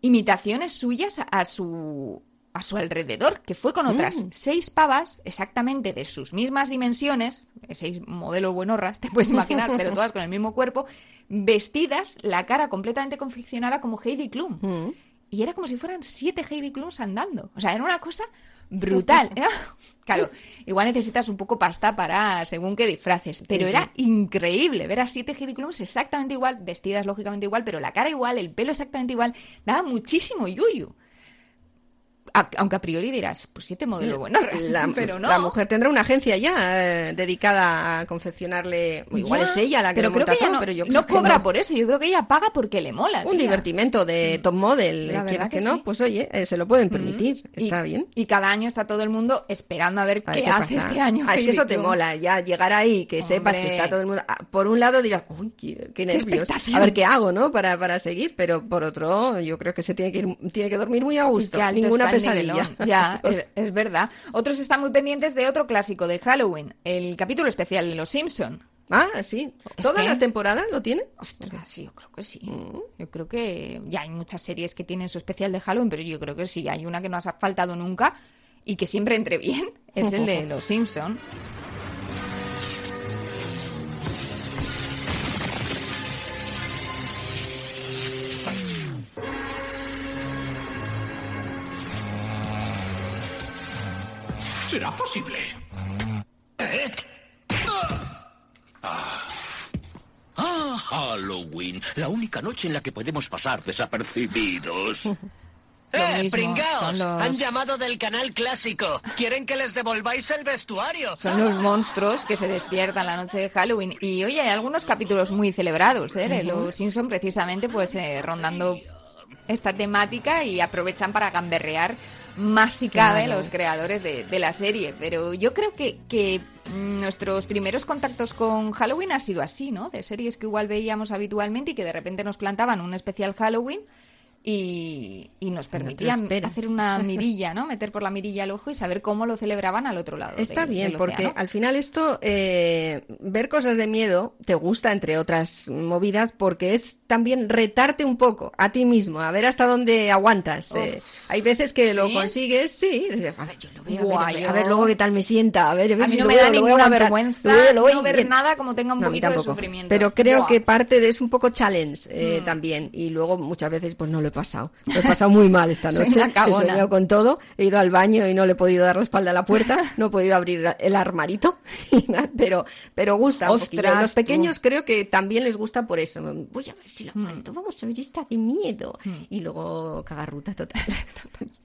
imitaciones suyas a su a su alrededor, que fue con otras Mm. seis pavas exactamente de sus mismas dimensiones, seis modelos buenorras, te puedes imaginar, pero todas con el mismo cuerpo, vestidas, la cara completamente confeccionada como Heidi Klum. Mm. Y era como si fueran siete Heidi Klums andando. O sea, era una cosa brutal. Era- Claro, igual necesitas un poco pasta para según qué disfraces, pero sí. era increíble ver a siete Heidi Klums exactamente igual, vestidas lógicamente igual, pero la cara igual, el pelo exactamente igual, daba muchísimo yuyu. A- aunque a priori dirás, pues siete modelo bueno, la, pero no. la mujer tendrá una agencia ya eh, dedicada a confeccionarle. Igual es ella la que pero lo creo monta que ella todo, no, pero yo no creo que cobra no. por eso. Yo creo que ella paga porque le mola. Un tía. divertimento de top model, La eh, quieras que que, no, pues oye, eh, se lo pueden permitir, Y- está bien. Y cada año está todo el mundo esperando a ver A ver qué, hace pasa. este año. Ah, es que eso te mola, ya llegar ahí, que sepas que está todo el mundo. ah, Por un lado dirás, uy, qué, qué nervios, a ver qué hago, ¿no? Para, para seguir, pero por otro, yo creo que se tiene que ir, tiene que dormir muy a Y gusto, qué alto ninguna está el pesadilla. Ya, es, es verdad. Otros están muy pendientes de otro clásico de Halloween, el capítulo especial de Los Simpson. Ah, sí. ¿Todas que- las temporadas lo tiene? Ostras, sí, yo creo que sí. Yo creo que ya hay muchas series que tienen su especial de Halloween, pero yo creo que sí, hay una que no has faltado nunca y que siempre entre bien, es el de Los Simpson. ¿Será posible? ¿Eh? Ah, Halloween, la única noche en la que podemos pasar desapercibidos. ¡Eh, mismo, pringaos! los- Han llamado del canal clásico. Quieren que les devolváis el vestuario. Son los monstruos que se despiertan la noche de Halloween. Y oye, hay algunos capítulos muy celebrados, ¿eh? De Los Simpson precisamente, pues eh, rondando esta temática y aprovechan para gamberrear más si cabe Claro. los creadores de, de la serie. Pero yo creo que, que mm, nuestros primeros contactos con Halloween ha sido así, ¿no? De series que igual veíamos habitualmente y que de repente nos plantaban un especial Halloween. Y, y nos permitían esperas. hacer una mirilla, ¿no? Meter por la mirilla el ojo y saber cómo lo celebraban al otro lado. Está del- bien, del porque al final esto, eh, ver cosas de miedo, te gusta, entre otras movidas, porque es también retarte un poco a ti mismo, a ver hasta dónde aguantas. Eh. hay veces que lo consigues, sí, a ver, yo lo veo, a ver, a ver, yo- a ver luego qué tal me sienta, a ver, a ver A mí no me veo, da voy ninguna vergüenza lo veo, lo voy no ver bien. nada como tenga un No, poquito de sufrimiento. Pero creo que parte de es un poco challenge eh, Mm. también. Y luego muchas veces pues no lo he pasado. Lo he pasado muy mal esta noche. He soñado con todo. He ido al baño y no le he podido dar la espalda a la puerta. No he podido abrir el armarito. pero, pero gusta. Ostras, Los tú. pequeños creo que también les gusta por eso. Voy a ver si lo Mm. aguanto. Vamos a ver esta de miedo. Y luego cagarruta total.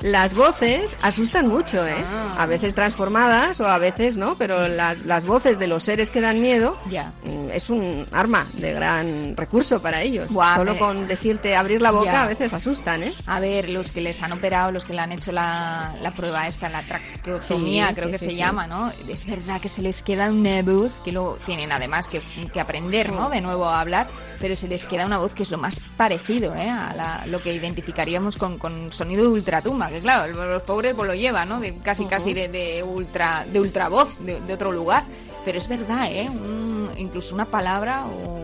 las voces asustan mucho, ¿eh? Ah. A veces transformadas o a veces no, pero las, las voces de los seres que dan miedo mm, es un arma de gran recurso para ellos. Solo con decirte abrir la boca a veces asustan, ¿eh? A ver, los que les han operado, los que le han hecho la, la prueba esta, la traqueotomía, Sí, creo sí, que sí, se llama, ¿no? Es verdad que se les queda una voz, que luego tienen además que, que aprender, ¿no? De nuevo a hablar, pero se les queda una voz que es lo más parecido, ¿eh? A la- lo que identificaríamos con, con sonido de ultratumba, que claro, los pobres pues lo llevan, ¿no? De, casi, casi de, de ultra de ultravoz, de, de otro lugar. Pero es verdad, ¿eh? Un- incluso una palabra o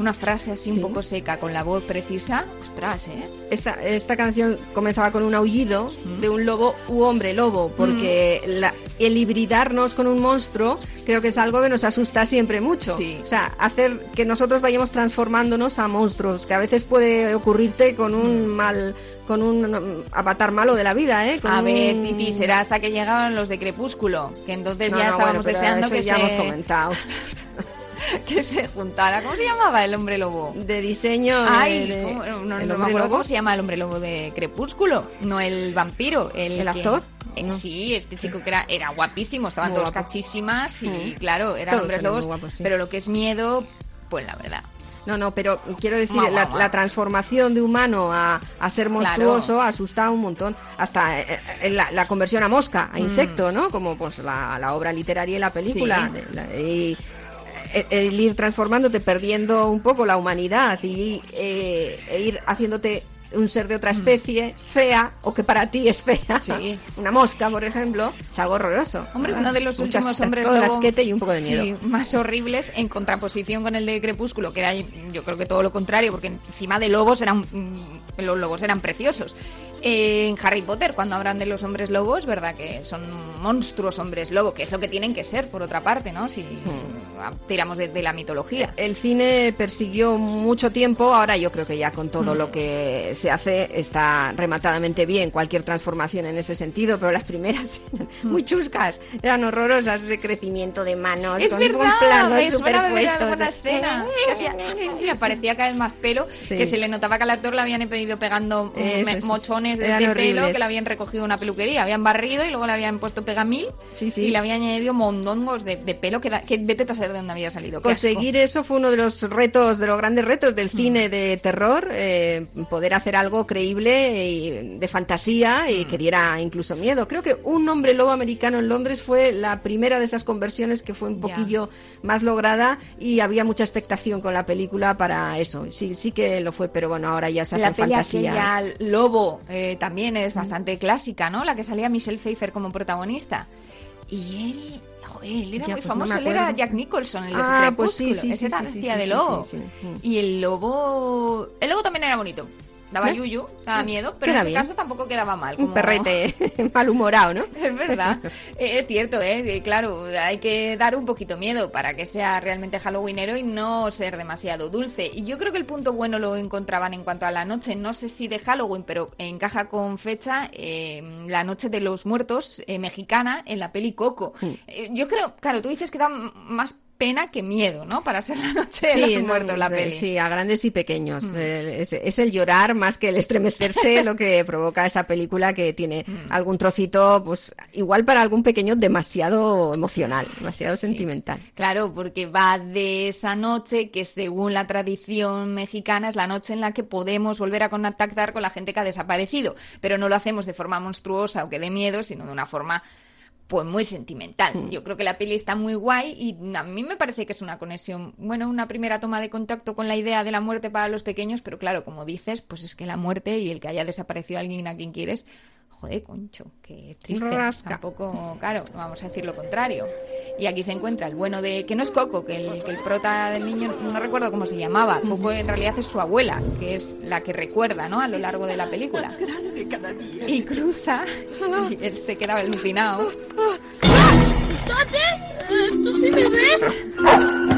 una frase así un poco seca con la voz precisa, ostras, ¿eh? Esta, esta canción comenzaba con un aullido Mm. de un lobo u hombre lobo, porque la- el hibridarnos con un monstruo creo que es algo que nos asusta siempre mucho. Sí. O sea, hacer que nosotros vayamos transformándonos a monstruos, que a veces puede ocurrirte con un mal, con un avatar malo de la vida, ¿eh? Con A ver, un- Titi, será hasta que llegaban los de Crepúsculo, que entonces No, ya no, estábamos bueno, deseando que ya se, hemos comentado. que se juntara. ¿Cómo se llamaba el hombre lobo? De diseño. Ay, no, no el me acuerdo cómo se llama el hombre lobo de Crepúsculo, no el vampiro. ¿El, ¿El que- actor? Eh, Sí, este chico que era, era guapísimo, estaban todos cachísimas y Mm. claro, eran Todos hombres eran muy lobos, guapos, sí. pero lo que es miedo, pues la verdad. No, no, pero quiero decir, la, transformación de humano a, a ser monstruoso asusta un montón. Hasta eh, eh, la, la conversión a mosca, a Mm. insecto, ¿no? Como pues la, la obra literaria y la película. Sí. de la- y eh, el ir transformándote, perdiendo un poco la humanidad y eh, e ir haciéndote un ser de otra especie, fea, o que para ti es fea, Sí. una mosca, por ejemplo, es algo horroroso. Hombre, uno de los Muchas- últimos hombres lobo, y un poco de sí, miedo. más horribles en contraposición con el de Crepúsculo, que era yo creo que todo lo contrario, porque encima de lobos eran mm, los lobos eran preciosos. Eh, en Harry Potter, cuando hablan de los hombres lobos, verdad que son monstruos hombres lobo, que es lo que tienen que ser, por otra parte, ¿no? Si Hmm. tiramos de, de la mitología. El cine persiguió mucho tiempo, ahora yo creo que ya con todo Mm. lo que se hace está rematadamente bien cualquier transformación en ese sentido, pero las primeras eran muy chuscas, eran horrorosas, ese crecimiento de manos, Es con, verdad, planos es superpuestos. buena escena. Le aparecía cada vez más pelo, Sí. que se le notaba que al actor le habían pedido pegando mm, Eso, me- eso, mochones de, pelo que le habían recogido una peluquería, habían barrido y luego le habían puesto pegamil sí. y le habían añadido mondongos de, de pelo que, da- que vete a saber de dónde había salido. Conseguir eso fue uno de los retos, de los grandes retos del cine de terror, eh, poder hacer algo creíble y de fantasía y que diera incluso miedo. Creo que un hombre lobo americano en Londres fue la primera de esas conversiones que fue un poquillo más lograda y había mucha expectación con la película para eso. Sí, sí que lo fue, pero bueno, ahora ya se La hacen peli fantasías. aquella Lobo eh, también es bastante clásica, ¿no? La que salía Michelle Pfeiffer como protagonista. Y él, joder, él era Ya, muy pues no famoso, él era. Jack Nicholson, el de Ah, pues sí, sí, Ese sí, sí, de lobo. Mm. Y el lobo... El lobo también era bonito. Daba ¿Eh? yuyu, daba miedo, pero en ese bien. caso tampoco quedaba mal. Un perrete malhumorado, ¿no? Es verdad, Eh, es cierto, ¿eh? Claro, hay que dar un poquito miedo para que sea realmente halloweenero y no ser demasiado dulce. Y yo creo que el punto bueno lo encontraban en cuanto a la noche, no sé si de Halloween, pero encaja con fecha eh, la noche de los muertos eh, mexicana en la peli Coco. Eh, yo creo, claro, tú dices que da más pena que miedo, ¿no? Para ser la noche de los no, muertos la peli. Sí, a grandes y pequeños. Mm. Eh, Es, es el llorar más que el estremecerse lo que provoca esa película que tiene Mm. algún trocito, pues igual para algún pequeño demasiado emocional, demasiado Sí. sentimental. Claro, porque va de esa noche que según la tradición mexicana es la noche en la que podemos volver a contactar con la gente que ha desaparecido, pero no lo hacemos de forma monstruosa o que dé miedo, sino de una forma pues muy sentimental. Mm. Yo creo que la peli está muy guay y a mí me parece que es una conexión, bueno, una primera toma de contacto con la idea de la muerte para los pequeños, pero claro, como dices, pues es que la muerte y el que haya desaparecido alguien a quien quieres, joder, concho, que triste. Rasca. Tampoco, claro, no vamos a decir lo contrario. Y aquí se encuentra el bueno de, que no es Coco, que el, que el prota del niño, no recuerdo cómo se llamaba, Coco en realidad es su abuela, que es la que recuerda, ¿no? A lo largo de la película. Y cruza, y él se queda alucinado. ¿Dónde? ¿Tú sí me ves?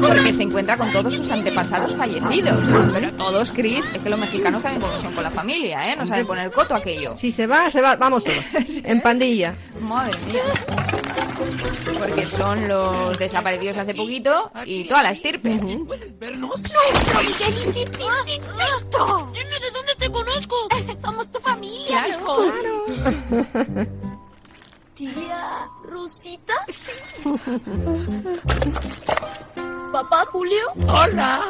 Porque se encuentra con todos sus antepasados fallecidos. Pero todos, Chris, es que los mexicanos también como son con la familia, ¿eh? No saben poner coto a aquello. Si se va, se va, vamos todos, en pandilla. Madre mía. Porque son los desaparecidos hace poquito y toda la estirpe. ¡Nuestro Miguelito! Dime de dónde te conozco. Somos tu familia, Claro. Tía Rosita. Sí. Papá Julio. Hola.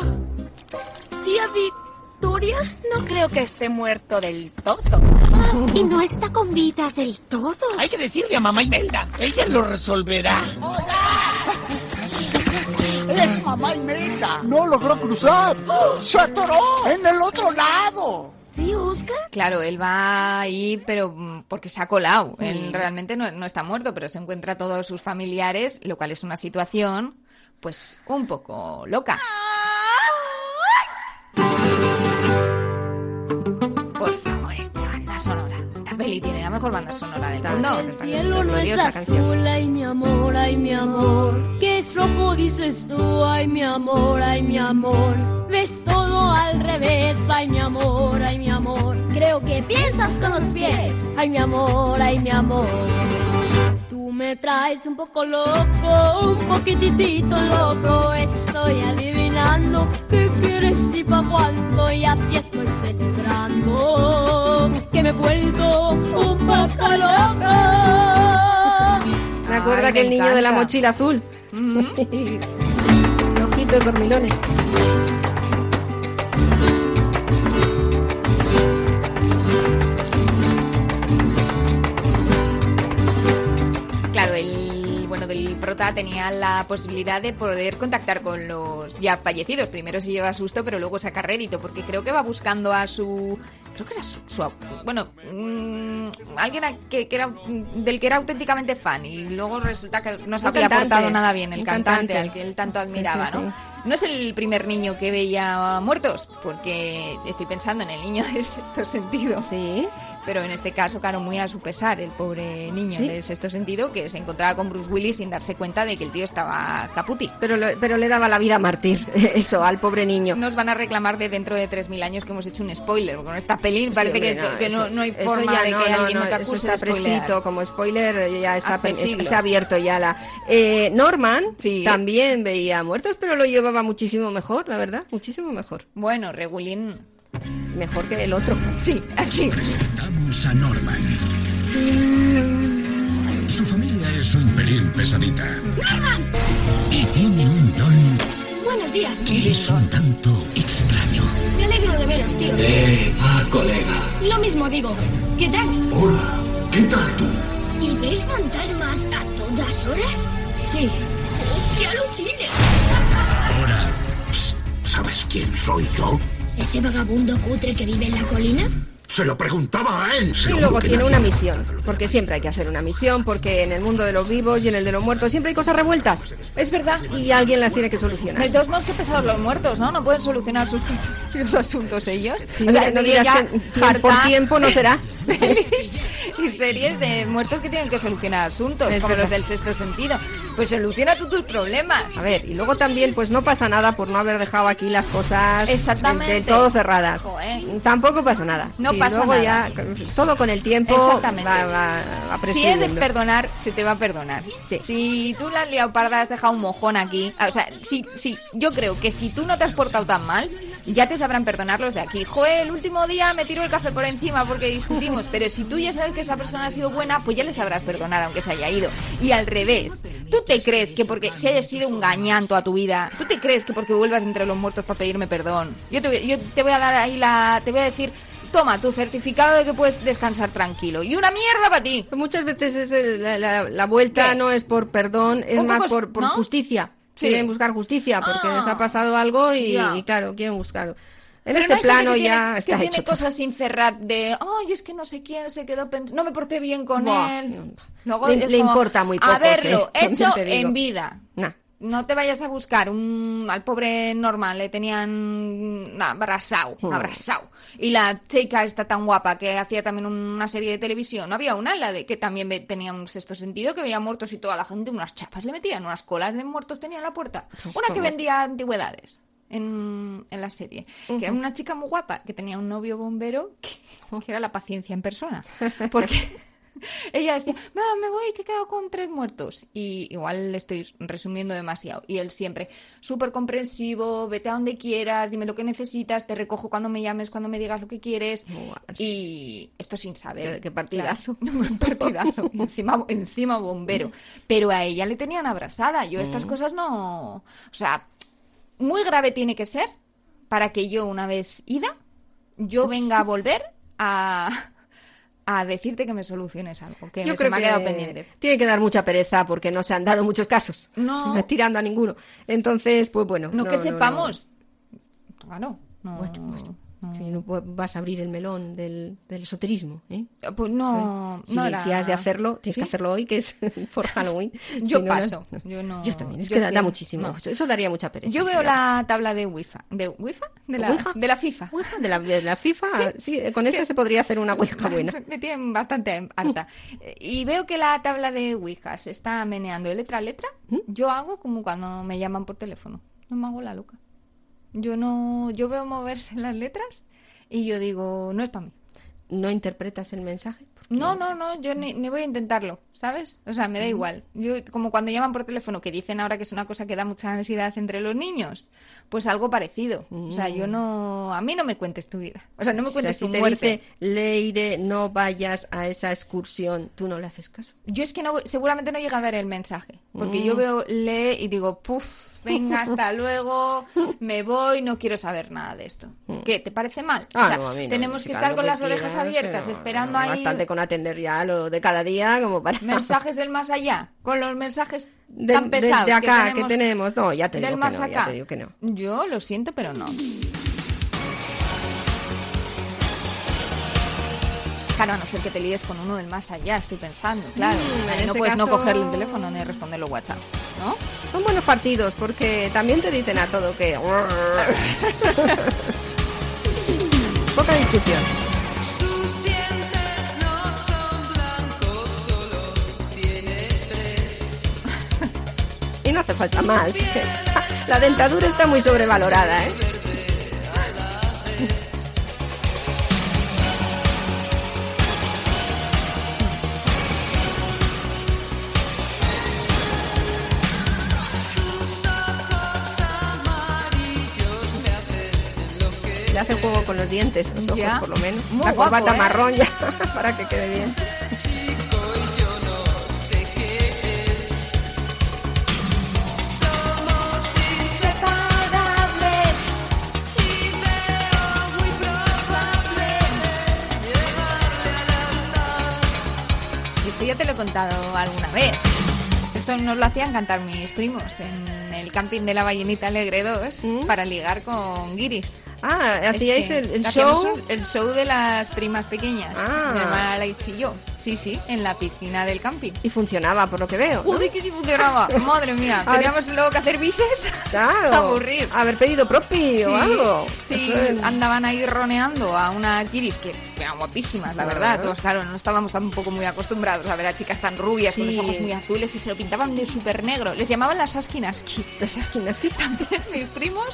Tía Victoria. No creo que esté muerto del todo. Y no está con vida del todo. Hay que decirle a mamá Imelda. Ella lo resolverá. ¡Es mamá Imelda! ¡No logró cruzar! ¡Se atoró! ¡En el otro lado! ¿Sí, Oscar? Claro, él va ahí, pero mm, porque se ha colado. Él Mm. realmente no, no está muerto, pero se encuentra a todos sus familiares, lo cual es una situación, pues, un poco loca. Peli tiene la mejor banda sonora del mundo. El cielo no es azul, ay mi amor, ay mi amor. Que es rojo dices tú, ay mi amor, ay mi amor. Ves todo al revés, ay mi amor, ay mi amor. Creo que piensas con los pies, ay mi amor, ay mi amor. Me traes un poco loco, un poquitito loco. Estoy adivinando qué quieres y pa' cuándo. Y así estoy celebrando que me he vuelto un poco loco. Me acuerda Ay, que el niño de la mochila azul. Ojitos dormilones. Del prota tenía la posibilidad de poder contactar con los ya fallecidos. Primero se lleva susto, pero luego saca rédito, porque creo que va buscando a su creo que era su, bueno, mm, alguien a- que, que era del que era auténticamente fan y luego resulta que no se había portado nada bien el un cantante, cantante. al que él tanto admiraba, Sí, sí, ¿no? sí. No es el primer niño que veía muertos, porque estoy pensando en el niño de sexto sentido. Sí. Pero en este caso, claro, muy a su pesar, el pobre niño Sí. de sexto sentido que se encontraba con Bruce Willis sin darse cuenta de que el tío estaba caputi. Pero, lo- pero le daba la vida a mártir, eso, al pobre niño. Nos van a reclamar de dentro de 3.000 años que hemos hecho un spoiler. Con esta peli Sí, parece hombre, que, que no, eso- no hay eso forma ya de que no, alguien no, te eso acuse está de spoilear. prescrito como spoiler, ya está es- se ha abierto ya la. Eh, Norman Sí. también veía muertos, pero lo llevaba muchísimo mejor, la verdad, muchísimo mejor. Bueno, Regulín... Mejor que el otro. Sí, así. Presentamos a Norman. Su familia es un pelín pesadita. Y tiene un don Buenos días. que es un tanto extraño. Me alegro de veros, tío. Eh, colega. Lo mismo digo. ¿Qué tal? Hola, ¿qué tal tú? ¿Y ves fantasmas a todas horas? Sí. ¡Oh, ¡Qué alucine! Ahora, ¿sabes quién soy yo? ¿Ese vagabundo cutre que vive en la colina? Se lo preguntaba a él. Y luego tiene una misión, porque siempre hay que hacer una misión, porque en el mundo de los vivos y en el de los muertos siempre hay cosas revueltas. Es verdad. Y alguien las tiene que solucionar. De todos modos, que pesados los muertos, ¿no? No pueden solucionar sus asuntos ellos. Sí, no digo digas ya que por tiempo no será. y series de muertos que tienen que solucionar asuntos, Es como verdad. los del sexto sentido. Pues soluciona tú tus problemas. A ver, y luego también, pues no pasa nada por no haber dejado aquí las cosas Exactamente. del todo cerradas. Joder. Tampoco pasa nada. No Sí, pasa luego nada. ya, todo con el tiempo Exactamente. va, va- va Si es de perdonar, se te va a perdonar. Si tú la has liado parda, has dejado un mojón aquí. O sea, si, si, yo creo que si tú no te has portado tan mal, ya te sabrán perdonar los de aquí. Joder, el último día me tiro el café por encima porque discutimos. Pero si tú ya sabes que esa persona ha sido buena, pues ya le sabrás perdonar aunque se haya ido. Y al revés, ¿tú te crees que porque si hayas sido un gañanto a tu vida, tú te crees que porque vuelvas entre los muertos para pedirme perdón? Yo te, yo te voy a dar ahí la. Te voy a decir. Toma tu certificado de que puedes descansar tranquilo. Y una mierda para ti. Muchas veces es el- la, la- la vuelta ¿Qué? no es por perdón, es Un más poco por, por ¿no? justicia. Sí. Quieren buscar justicia porque Ah, les ha pasado algo y, y claro, quieren buscarlo. En Pero este no plano ya tiene, está que hecho. tiene cosas sin cerrar de, ay, es que no sé quién se quedó pensando, no me porté bien con Buah, él. Luego le- le como, importa muy poco, Haberlo hecho en vida. Nah. No te vayas a buscar un al pobre normal, le tenían abrazado, Hmm. abrazado. Y la chica está tan guapa que hacía también una serie de televisión. No había una, la de que también tenía un sexto sentido, que veía muertos y toda la gente unas chapas le metían, unas colas de muertos tenía en la puerta. Pues una que como- vendía antigüedades. En, en la serie, que era una chica muy guapa, que tenía un novio bombero que, que era la paciencia en persona. Porque ella decía, "Va, me voy, que he quedado con tres muertos. Y igual le estoy resumiendo demasiado. Y él siempre, súper comprensivo, vete a donde quieras, dime lo que necesitas, te recojo cuando me llames, cuando me digas lo que quieres. Y esto sin saber. Qué- qué partidazo. Claro, un partidazo. Encima, encima bombero. Pero a ella le tenían abrasada. Yo estas Mm. cosas no... O sea, muy grave tiene que ser para que yo una vez ida, yo venga a volver a, a decirte que me soluciones algo, que Yo creo me ha que quedado pendiente. tiene que dar mucha pereza porque no se han dado muchos casos. No. Tirando a ninguno. Entonces, pues bueno. No, que sepamos. Claro. No, Sí, no vas a abrir el melón del, del esoterismo, ¿eh? Pues no, Si, no si era- has de hacerlo, tienes ¿Sí? que hacerlo hoy, que es por Halloween. Yo Si no, paso. Yo no. Yo también, es yo que da, da muchísimo. Eso daría mucha pereza. Yo veo la tabla de Wi-Fi. ¿De Wi-Fi? De la, ¿Ouija? de la FIFA. De la, de la FIFA, sí, con esa se podría hacer una Ouija buena. Me tienen bastante harta. Y veo que la tabla de Ouija se está meneando de letra a letra. ¿Mm? Yo hago como cuando me llaman por teléfono. No me hago la loca. Yo no, yo veo moverse las letras y yo digo, no es para mí. ¿No interpretas el mensaje? No, no, no, yo ni, ni voy a intentarlo, ¿sabes? O sea, me da igual. Yo, como cuando llaman por teléfono, que dicen ahora que es una cosa que da mucha ansiedad entre los niños, pues algo parecido. O sea, yo no, a mí no me cuentes tu vida. O sea, no me O sea, cuentes si tu te muerte. dice, Leire, no vayas a esa excursión, tú no le haces caso. Yo es que no, seguramente no llega a ver el mensaje, porque Mm. yo veo lee y digo, puf, venga, hasta luego, me voy, no quiero saber nada de esto. ¿Qué? ¿Te parece mal? Mm. Ah, O sea, no, no, tenemos que estar con las orejas quieras, abiertas, esperando ahí Bastante con atender ya lo de cada día, como para... mensajes del más allá, con los mensajes Del- tan de- pesados de acá, que que tenemos. tenemos. No, ya te del digo que no, ya te digo que no. Yo lo siento, pero no. Claro, a no ser que te líes con uno del más allá, estoy pensando, claro. Mm, no puedes no cogerle el teléfono ni responderlo WhatsApp, ¿no? Son buenos partidos porque también te dicen a todo que... Poca discusión. Y no hace falta más. La dentadura está muy sobrevalorada, ¿eh? Dientes, los ojos Ya. por lo menos. Muy La guapo, corbata ¿eh? marrón ya, para que quede bien. esto ya te lo he contado alguna vez. Esto nos lo hacían cantar mis primos en el camping de la Ballenita Alegre 2 para ligar con guiris. Ah, hacíais el, el show. el show de las primas pequeñas. Ah. Mi hermana Laitz y yo. Sí, sí, en la piscina del camping. Y funcionaba, por lo que veo. ¿no? Joder, que sí funcionaba. Madre mía. Teníamos luego que hacer bises. Claro. Aburrir. Haber pedido propi o algo. Sí, es- andaban ahí roneando a unas guiris que eran guapísimas, la verdad. Todos, claro, no estábamos tampoco muy acostumbrados a ver a chicas tan rubias con los ojos muy azules y se lo pintaban de súper negro. Les llamaban las Askinaski. Las Askinaski también, mis primos.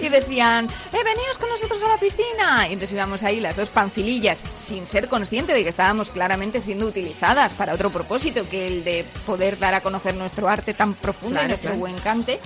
Y decían, eh, veníos con nosotros a la piscina. Y entonces íbamos ahí las dos panfilillas, sin ser consciente de que estábamos claramente siendo utilizadas para otro propósito, que el de poder dar a conocer nuestro arte tan profundo Claro, y nuestro claro. buen cante.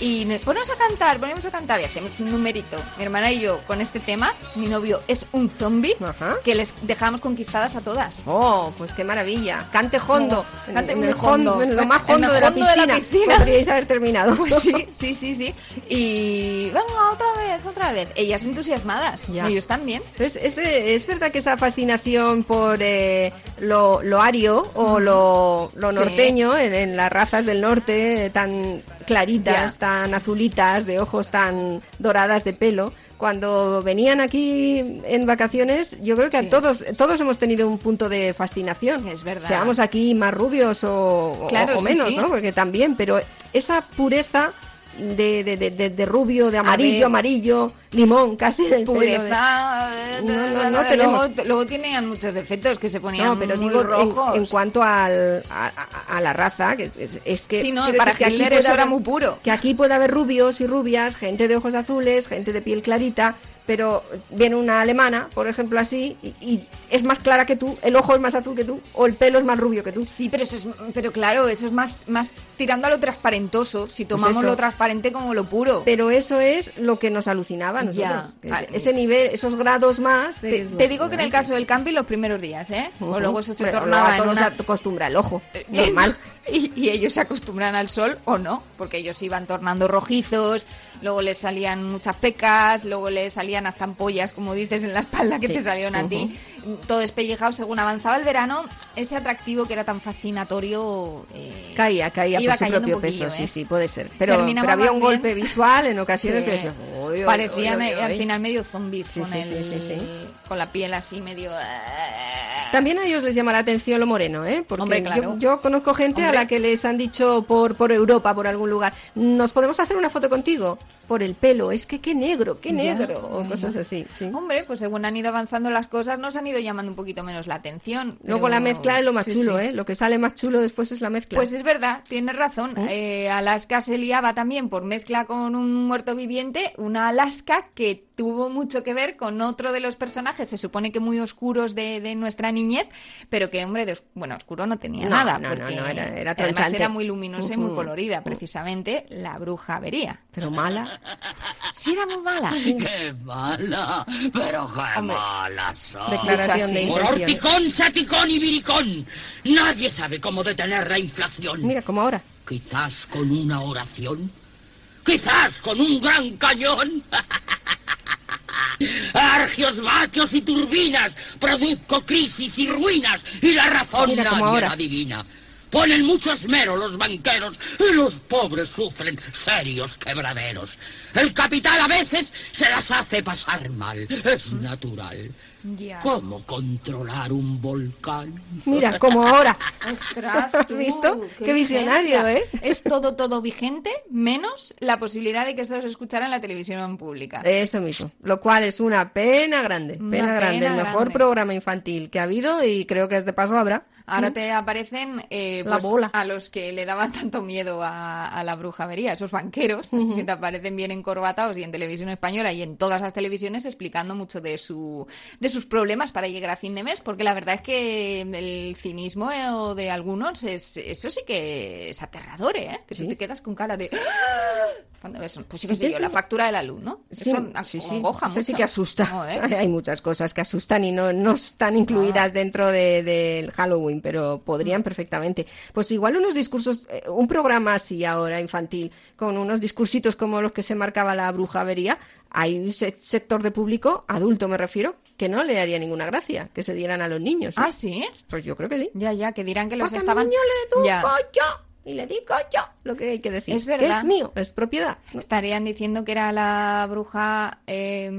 Y ne- ponemos a cantar, ponemos a cantar y hacemos un numerito. Mi hermana y yo con este tema, mi novio es un zombie que les dejamos conquistadas a todas. Oh, pues qué maravilla. Cante hondo. No, cante en, el hondo, hondo. en lo más hondo, de, la hondo de la piscina. Podríais haber terminado. Pues sí, sí, sí, sí. Y venga, otra vez, otra vez. Ellas entusiasmadas. Ya. Ellos también. Entonces, ese- es verdad que esa fascinación por eh, lo, lo ario o lo, lo Sí. norteño en, en las razas del norte tan claritas, Ya. tan azulitas, de ojos tan doradas de pelo, cuando venían aquí en vacaciones, yo creo que Sí. a todos todos hemos tenido un punto de fascinación. Es verdad. Seamos aquí más rubios o, Claro, o menos, sí. ¿no? Porque también, pero esa pureza de, de, de, de- rubio, de amarillo, amarillo, limón, casi en el pelo de- Pureza. No, no, no luego, tenemos. luego tenían muchos defectos que se ponían No, pero muy digo en, rojos. en cuanto al, a, la raza, que es, es que... Sí, no, para que aquí Hitler puede eso era haber- muy puro. Que aquí puede haber rubios y rubias, gente de ojos azules, gente de piel clarita, pero viene una alemana, por ejemplo, así, y, y es más clara que tú, el ojo es más azul que tú, o el pelo es más rubio que tú. Sí, pero eso es, pero claro, eso es más, más tirando a lo transparentoso, si tomamos Pues eso. lo transparente como lo puro. Pero eso es lo que nos alucinaba a nosotros. Ah, Ese nivel, esos grados más... Te, de- te digo que en el caso del camping los primeros días, ¿eh? O luego eso se Pero tornaba luego una... se acostumbra el ojo, normal. Y, y ellos se acostumbran al sol o no, porque ellos iban tornando rojizos, luego les salían muchas pecas, luego les salían hasta ampollas, como dices, en la espalda que Sí. te salieron a ti. Todo despellejado según avanzaba el verano, ese atractivo que era tan fascinatorio... eh, Caía, caía iba por su propio poquillo, peso, sí, ¿eh? sí, puede ser. Pero, pero había un bien- golpe visual en ocasiones Sí. que decías, "Uy, uy, Parecían uy, eh, uy, al uy". final medio zombies Sí, con, sí, el, con la piel así medio... También a ellos les llama la atención lo moreno, ¿eh? Porque Hombre, yo- claro. yo, conozco gente a la que les han dicho por, por Europa, por algún lugar, ¿nos podemos hacer una foto contigo? Por el pelo, es que qué negro, qué Ya. negro, o cosas así, sí. Hombre, pues según han ido avanzando las cosas, nos han ido llamando un poquito menos la atención. Luego pero- la mezcla es lo más sí, chulo, sí. ¿eh? Lo que sale más chulo después es la mezcla. Pues es verdad, tienes razón. Eh, Alaska se liaba también por mezcla con un muerto viviente, una Alaska que tuvo mucho que ver con otro de los personajes, se supone que muy oscuros de, de nuestra niñez, pero que, hombre, de bueno, oscuro no tenía No, nada. no, no, porque no, era- era además era muy luminosa y muy colorida, precisamente la bruja avería. Pero mala. Sí, era muy mala. ¡Qué mala! ¡Pero qué Hombre. mala soy! Declaración de Por intenciones. horticón, saticón y viricón. Nadie sabe cómo detener la inflación. Mira, como ahora. Quizás con una oración. Quizás con un gran cañón. Argios, vatios y turbinas. Produzco crisis y ruinas. Y la razón Mira, nadie ahora. la adivina. Ponen mucho esmero los banqueros y los pobres sufren serios quebraderos. El capital a veces se las hace pasar mal. Es natural. Ya. ¿Cómo controlar un volcán? Mira, como ahora. Ostras, ¿Has tú, visto? Qué visionario, vigencia. ¿eh? Es todo, todo vigente, menos la posibilidad de que esto se escuchara en la televisión pública. Eso mismo. Lo cual es una pena grande. Una Pena grande. pena El mejor grande. programa infantil que ha habido y creo que es de paso habrá. Ahora te aparecen eh, La pues, bola. a los que le daban tanto miedo a, a la brujería, esos banqueros que te aparecen bien encorbatados y en televisión española y en todas las televisiones explicando mucho de su de sus problemas para llegar a fin de mes, porque la verdad es que el cinismo eh, de algunos es eso sí que es aterrador, ¿eh? Que tú te quedas con cara de pues sí que sé yo, la factura de la luz, ¿no? Sí, Eso sí, sí. Eso sí que asusta. Joder. Hay muchas cosas que asustan y no, no están incluidas dentro de- del Halloween, pero podrían perfectamente. Pues igual unos discursos, eh, un programa así ahora infantil, con unos discursitos como los que se marcaba la brujavería, hay un se- sector de público, adulto me refiero, que no le haría ninguna gracia que se dieran a los niños. ¿eh? Ah, ¿sí? Pues yo creo que sí. Ya, ya, que dirán que los Porque estaban... niño le Ya. yo y le digo yo lo que hay que decir. Es Que verdad. es mío, es propiedad. Estarían diciendo que era la bruja, eh,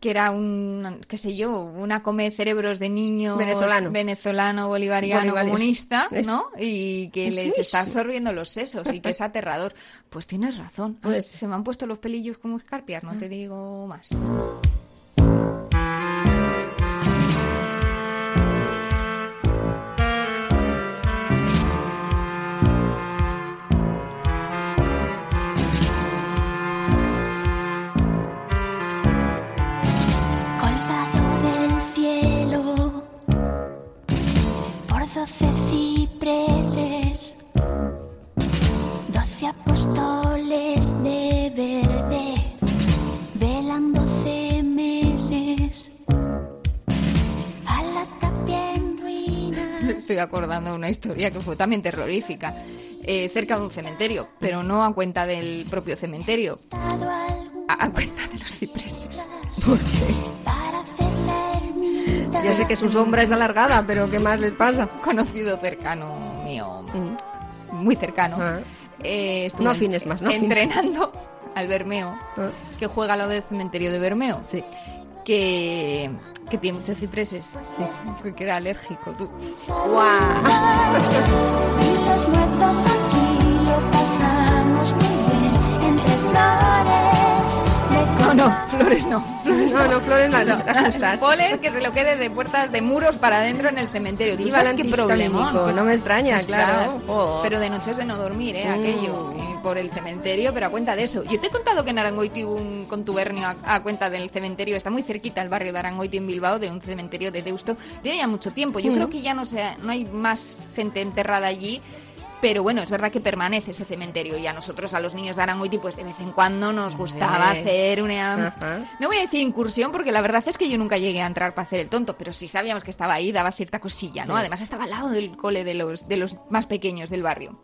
que era un, qué sé yo, una come cerebros de niños Venezolano. venezolano, bolivariano, Bolivariano. comunista. ¿no? Y que les está absorbiendo los sesos y que es aterrador. Pues tienes razón. Pues- se me han puesto los pelillos como escarpias, no te digo más. Doce cipreses, doce apóstoles de verde, velan doce meses, a la tapia en ruinas. Me estoy acordando de una historia que fue también terrorífica. eh, cerca de un cementerio, pero no a cuenta del propio cementerio, a, a cuenta de los cipreses. Ya sé que su sombra es alargada, pero ¿qué más les pasa? Conocido cercano mío, muy cercano. eh, estuvo No afines más, no entrenando al Bermeo, que juega lo del cementerio de Bermeo. Sí. Que, que tiene muchos cipreses. Que era alérgico, tú. Y los muertos aquí lo pasamos muy No, no, flores no. Flores No, no, flores no, las justas. Polen que se lo quede de puertas de muros para adentro en el cementerio. ¿Tú Viva sabes el qué antihistamínico, no me extraña, Ostras, claro. Oh. Pero de noches de no dormir, ¿eh? Mm. Aquello. Y por el cementerio, pero a cuenta de eso. Yo te he contado que en Arangoiti hubo un contubernio a, a cuenta del cementerio. Está muy cerquita el barrio de Arangoiti en Bilbao, de un cementerio de Deusto. Tiene ya mucho tiempo. Yo Mm. creo que ya no, se, no hay más gente enterrada allí. Pero bueno, es verdad que permanece ese cementerio y a nosotros, a los niños de Arangoiti, pues de vez en cuando nos gustaba Hombre. hacer una... Ajá. No voy a decir incursión porque la verdad es que yo nunca llegué a entrar para hacer el tonto, pero sí sabíamos que estaba ahí, daba cierta cosilla, ¿no? Sí. Además estaba al lado del cole de los, de los más pequeños del barrio.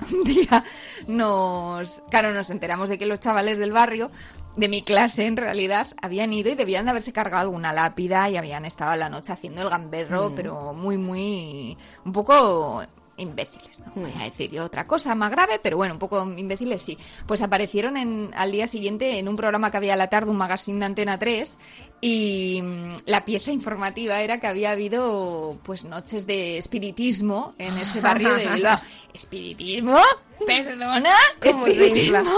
Un día nos... Claro, nos enteramos de que los chavales del barrio, de mi clase en realidad, habían ido y debían de haberse cargado alguna lápida y habían estado a la noche haciendo el gamberro, Mm. pero muy, muy... un poco imbéciles, no voy a decir yo otra cosa más grave, pero bueno, un poco imbéciles sí. Pues aparecieron en, al día siguiente en un programa que había a la tarde, un magazine de Antena 3, y mm, la pieza informativa era que había habido pues noches de espiritismo en ese barrio de Bilbao. ¿Espiritismo? ¿Perdona? ¿Espiritismo?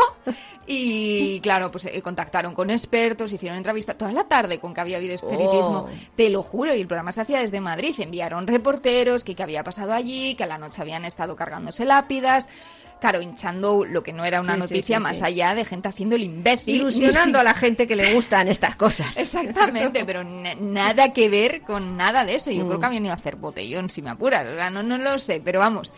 Y claro, pues eh, contactaron con expertos, hicieron entrevistas toda la tarde con que había habido espiritismo. Oh. Te lo juro, y el programa se hacía desde Madrid. Enviaron reporteros que qué había pasado allí, que a la noche habían estado cargándose lápidas. Claro, hinchando lo que no era una Sí, noticia sí, más allá de gente haciendo el imbécil. Ilusionando a la gente que le gustan estas cosas. Exactamente, pero na- nada que ver con nada de eso. Yo Mm. creo que habían ido a hacer botellón, si me apuras. O sea, no, no lo sé, pero vamos,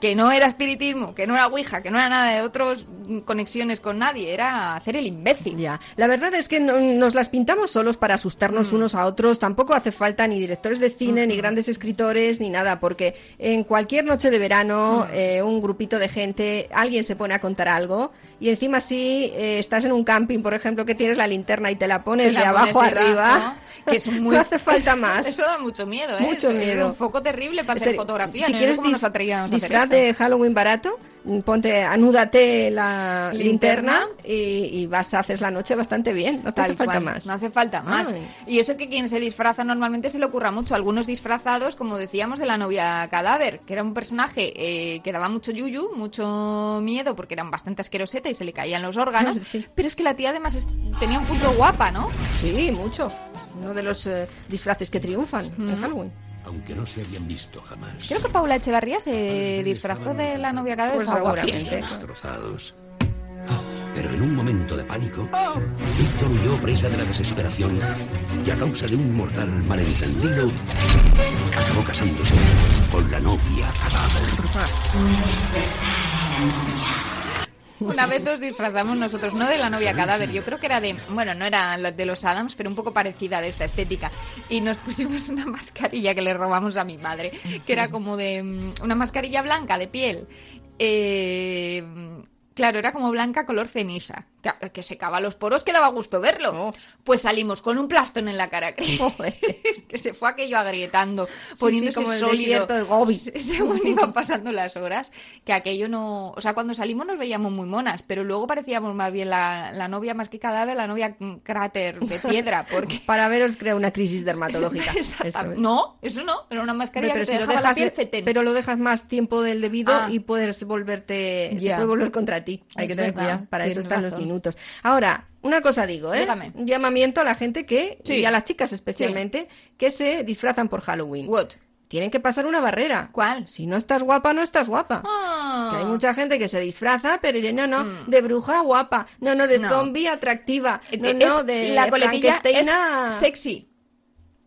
que no era espiritismo, que no era ouija, que no era nada de otros conexiones con nadie, era hacer el imbécil. Ya, la verdad es que no- nos las pintamos solos para asustarnos Mm. unos a otros. Tampoco hace falta ni directores de cine, ni grandes escritores, ni nada, porque en cualquier noche de verano, Mm. eh, un grupito de gente, alguien se pone a contar algo. Y encima si estás en un camping, por ejemplo, que tienes la linterna y te la pones Te de la abajo pones de arriba, que es muy, no hace falta eso- más. Eso da mucho miedo, ¿eh? Mucho Es- es miedo. un foco terrible para hacer fotografía. Si no quieres nos dis- disfraz eso. de Halloween barato, ponte, anúdate la linterna, Linterna. y, y vas a hacer la noche bastante bien. No te Tal hace falta cual, más. No hace falta más. Ay. Y eso que quien se disfraza normalmente se le ocurra mucho. Algunos disfrazados, como decíamos, de la novia cadáver, que era un personaje eh, que daba mucho yuyu, mucho miedo, porque eran bastante asqueroseta y se le caían los órganos. Sí. Pero es que la tía además es- tenía un punto guapa, ¿no? Sí, mucho. Uno de los eh, disfraces que triunfan en Halloween. Aunque no se habían visto jamás. Creo que Paula Echevarría se disfrazó de la novia cadáver. Pues estaba seguramente. Destrozados. Pero en un momento de pánico, Víctor huyó presa de la desesperación y a causa de un mortal malentendido, acabó casándose con la novia cadáver. Una vez nos disfrazamos nosotros, no de la novia cadáver, yo creo que era de, bueno, no era de los Adams, pero un poco parecida de esta estética. Y nos pusimos una mascarilla que le robamos a mi madre, que era como de mm, una mascarilla blanca de piel. Eh, claro, era como blanca color ceniza, que, que secaba los poros, que daba gusto verlo. Pues salimos con un plastón en la cara. es que se fue aquello agrietando, poniéndose como el sólido. desierto del Gobi. Se- según iban pasando las horas, que aquello no... O sea, cuando salimos nos veíamos muy monas, pero luego parecíamos más bien la, la novia más que cadáver, la novia cráter de piedra, porque... Para veros crea una crisis dermatológica. Eso es. No, eso no, pero una mascarilla Hombre, que pero te si lo dejaba la dejas, piel fetén. pero lo dejas más tiempo del debido Ah. y puedes volverte, se puede volver contra ti. Hay Es que tener cuidado. Para eso están los razón. Minutos. Ahora, una cosa digo, ¿eh? Dígame. Un llamamiento a la gente que, Sí. y a las chicas especialmente, que se disfrazan por Halloween. What? Tienen que pasar una barrera. ¿Cuál? Si no estás guapa, no estás guapa. Ah. Que hay mucha gente que se disfraza, pero no, no, de bruja guapa, no, no, de Mm. No. zombie atractiva, no, Es- no, de la coletilla es sexy.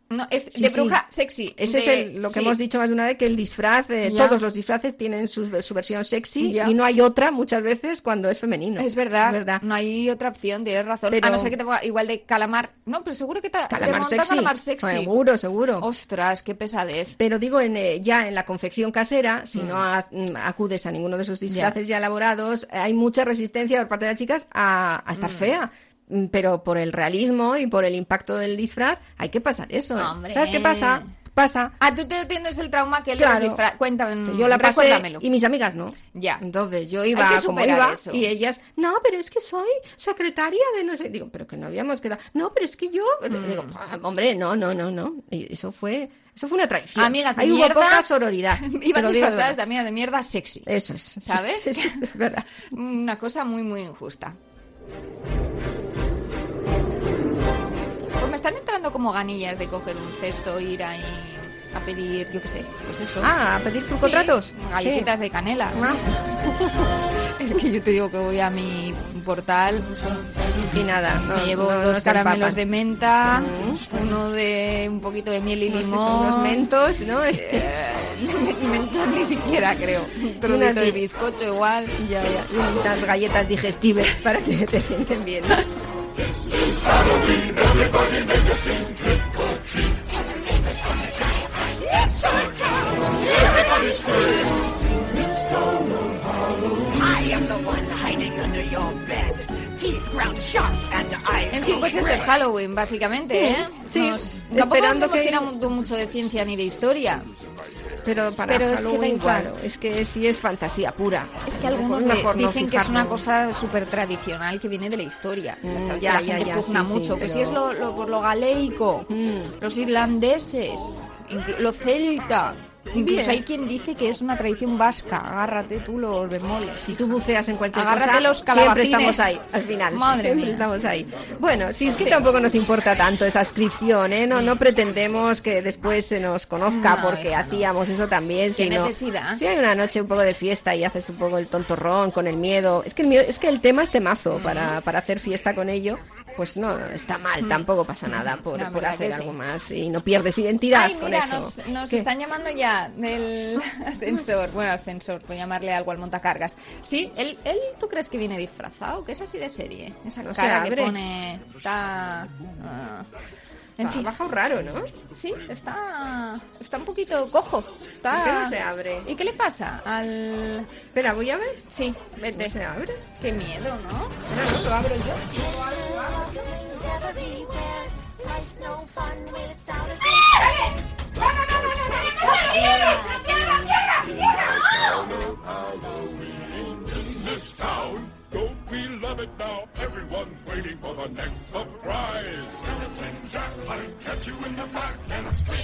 No, es Sí, de sí. bruja sexy. Ese de- es el- lo que sí. hemos dicho más de una vez, que el disfraz, eh, todos los disfraces tienen su, su versión sexy Ya. y no hay otra muchas veces cuando es femenino. Es verdad, Es verdad. no hay otra opción, tienes razón. Pero- A no ser que te ponga igual de calamar. No, pero seguro que te, te Calamar monta sexy. calamar sexy. Seguro, seguro. Ostras, qué pesadez. Pero digo, en, eh, ya en la confección casera, si Mm. no a- mm, acudes a ninguno de esos disfraces ya elaborados, hay mucha resistencia por parte de las chicas a, a estar fea. Mm, Pero por el realismo y por el impacto del disfraz, hay que pasar eso. ¿eh? Hombre. ¿Sabes qué pasa? Pasa. Ah, tú te tienes el trauma que él Claro. de los disfra- Cuéntame, yo la pasé recuérdamelo. y mis amigas no. Ya. Entonces yo iba como iba eso. y ellas, no, pero es que soy secretaria de no sé. Digo, pero que no habíamos quedado. No, pero es que yo. Digo, "Ah, hombre, no, no, no, no. Y eso fue, eso fue una traición. Amigas de Ahí hubo mierda. poca sororidad. Iban disfrazadas de amigas de mierda sexy. Eso es. ¿Sabes? Sí, sí, sí, es verdad. Una cosa muy, muy injusta. Pues están entrando como ganillas de coger un cesto ir ahí a pedir, yo qué sé, pues eso. Ah, a pedir tus contratos. Galletitas de canela. es que yo te digo que voy a mi portal Y nada. no- me llevo no- dos caramelos de menta, uno de un poquito de miel y limón. son unos mentos, ¿no? mentos ni siquiera creo. Un trocito de bizcocho igual. Ya, ya. Y unas galletas digestibles para que te sienten bien. I am the one hiding under your bed. Teeth ground sharp and eyes En fin, pues esto es Halloween, básicamente, ¿eh? Sí, Nos- esperando tampoco hemos que- tirado mu- mucho de ciencia ni de historia. Pero para Pero es que da Halloween, igual. claro, es que sí es fantasía pura. Es que algunos no dicen que es una cosa súper tradicional que viene de la historia. Mm, Ya ya, la ya, gente ya, pugna sí, sí, mucho. que pero- si es lo, lo- por lo galeico, Mm. los irlandeses, lo celta. Incluso hay quien dice que es una tradición vasca. Agárrate tú los bemoles. Si tú buceas en cualquier Agárrate cosa, los siempre estamos ahí, al final. Madre siempre mía. estamos ahí. Bueno, si es que Sí. tampoco nos importa tanto esa inscripción, ¿eh? No, no pretendemos que después se nos conozca No, porque no. hacíamos eso también. ¿Qué sino- necesidad? Si hay una noche un poco de fiesta y haces un poco el tontorrón con el miedo. Es que el, miedo, es que el tema es temazo para, para hacer fiesta con ello. pues no está mal, tampoco pasa nada por, por hacer sí. algo más y no pierdes identidad Ay, con mira, eso. nos, están llamando ya del ascensor. Bueno, ascensor, por llamarle algo al montacargas. Sí, él, él ¿tú crees que viene disfrazado? Que es así de serie. Esa No se cara que abre. pone... Está... ah, en Ha fin. bajado raro, ¿no? Sí, está, está un poquito cojo. Está... ¿Por qué no se abre? ¿Y qué le pasa al...? Espera, voy a ver. Sí, vete. ¿No se abre? Qué miedo, ¿no? No, no, lo abro yo. Everyone's waiting for the next surprise. Skeleton Jack, I'll catch you in the back and scream.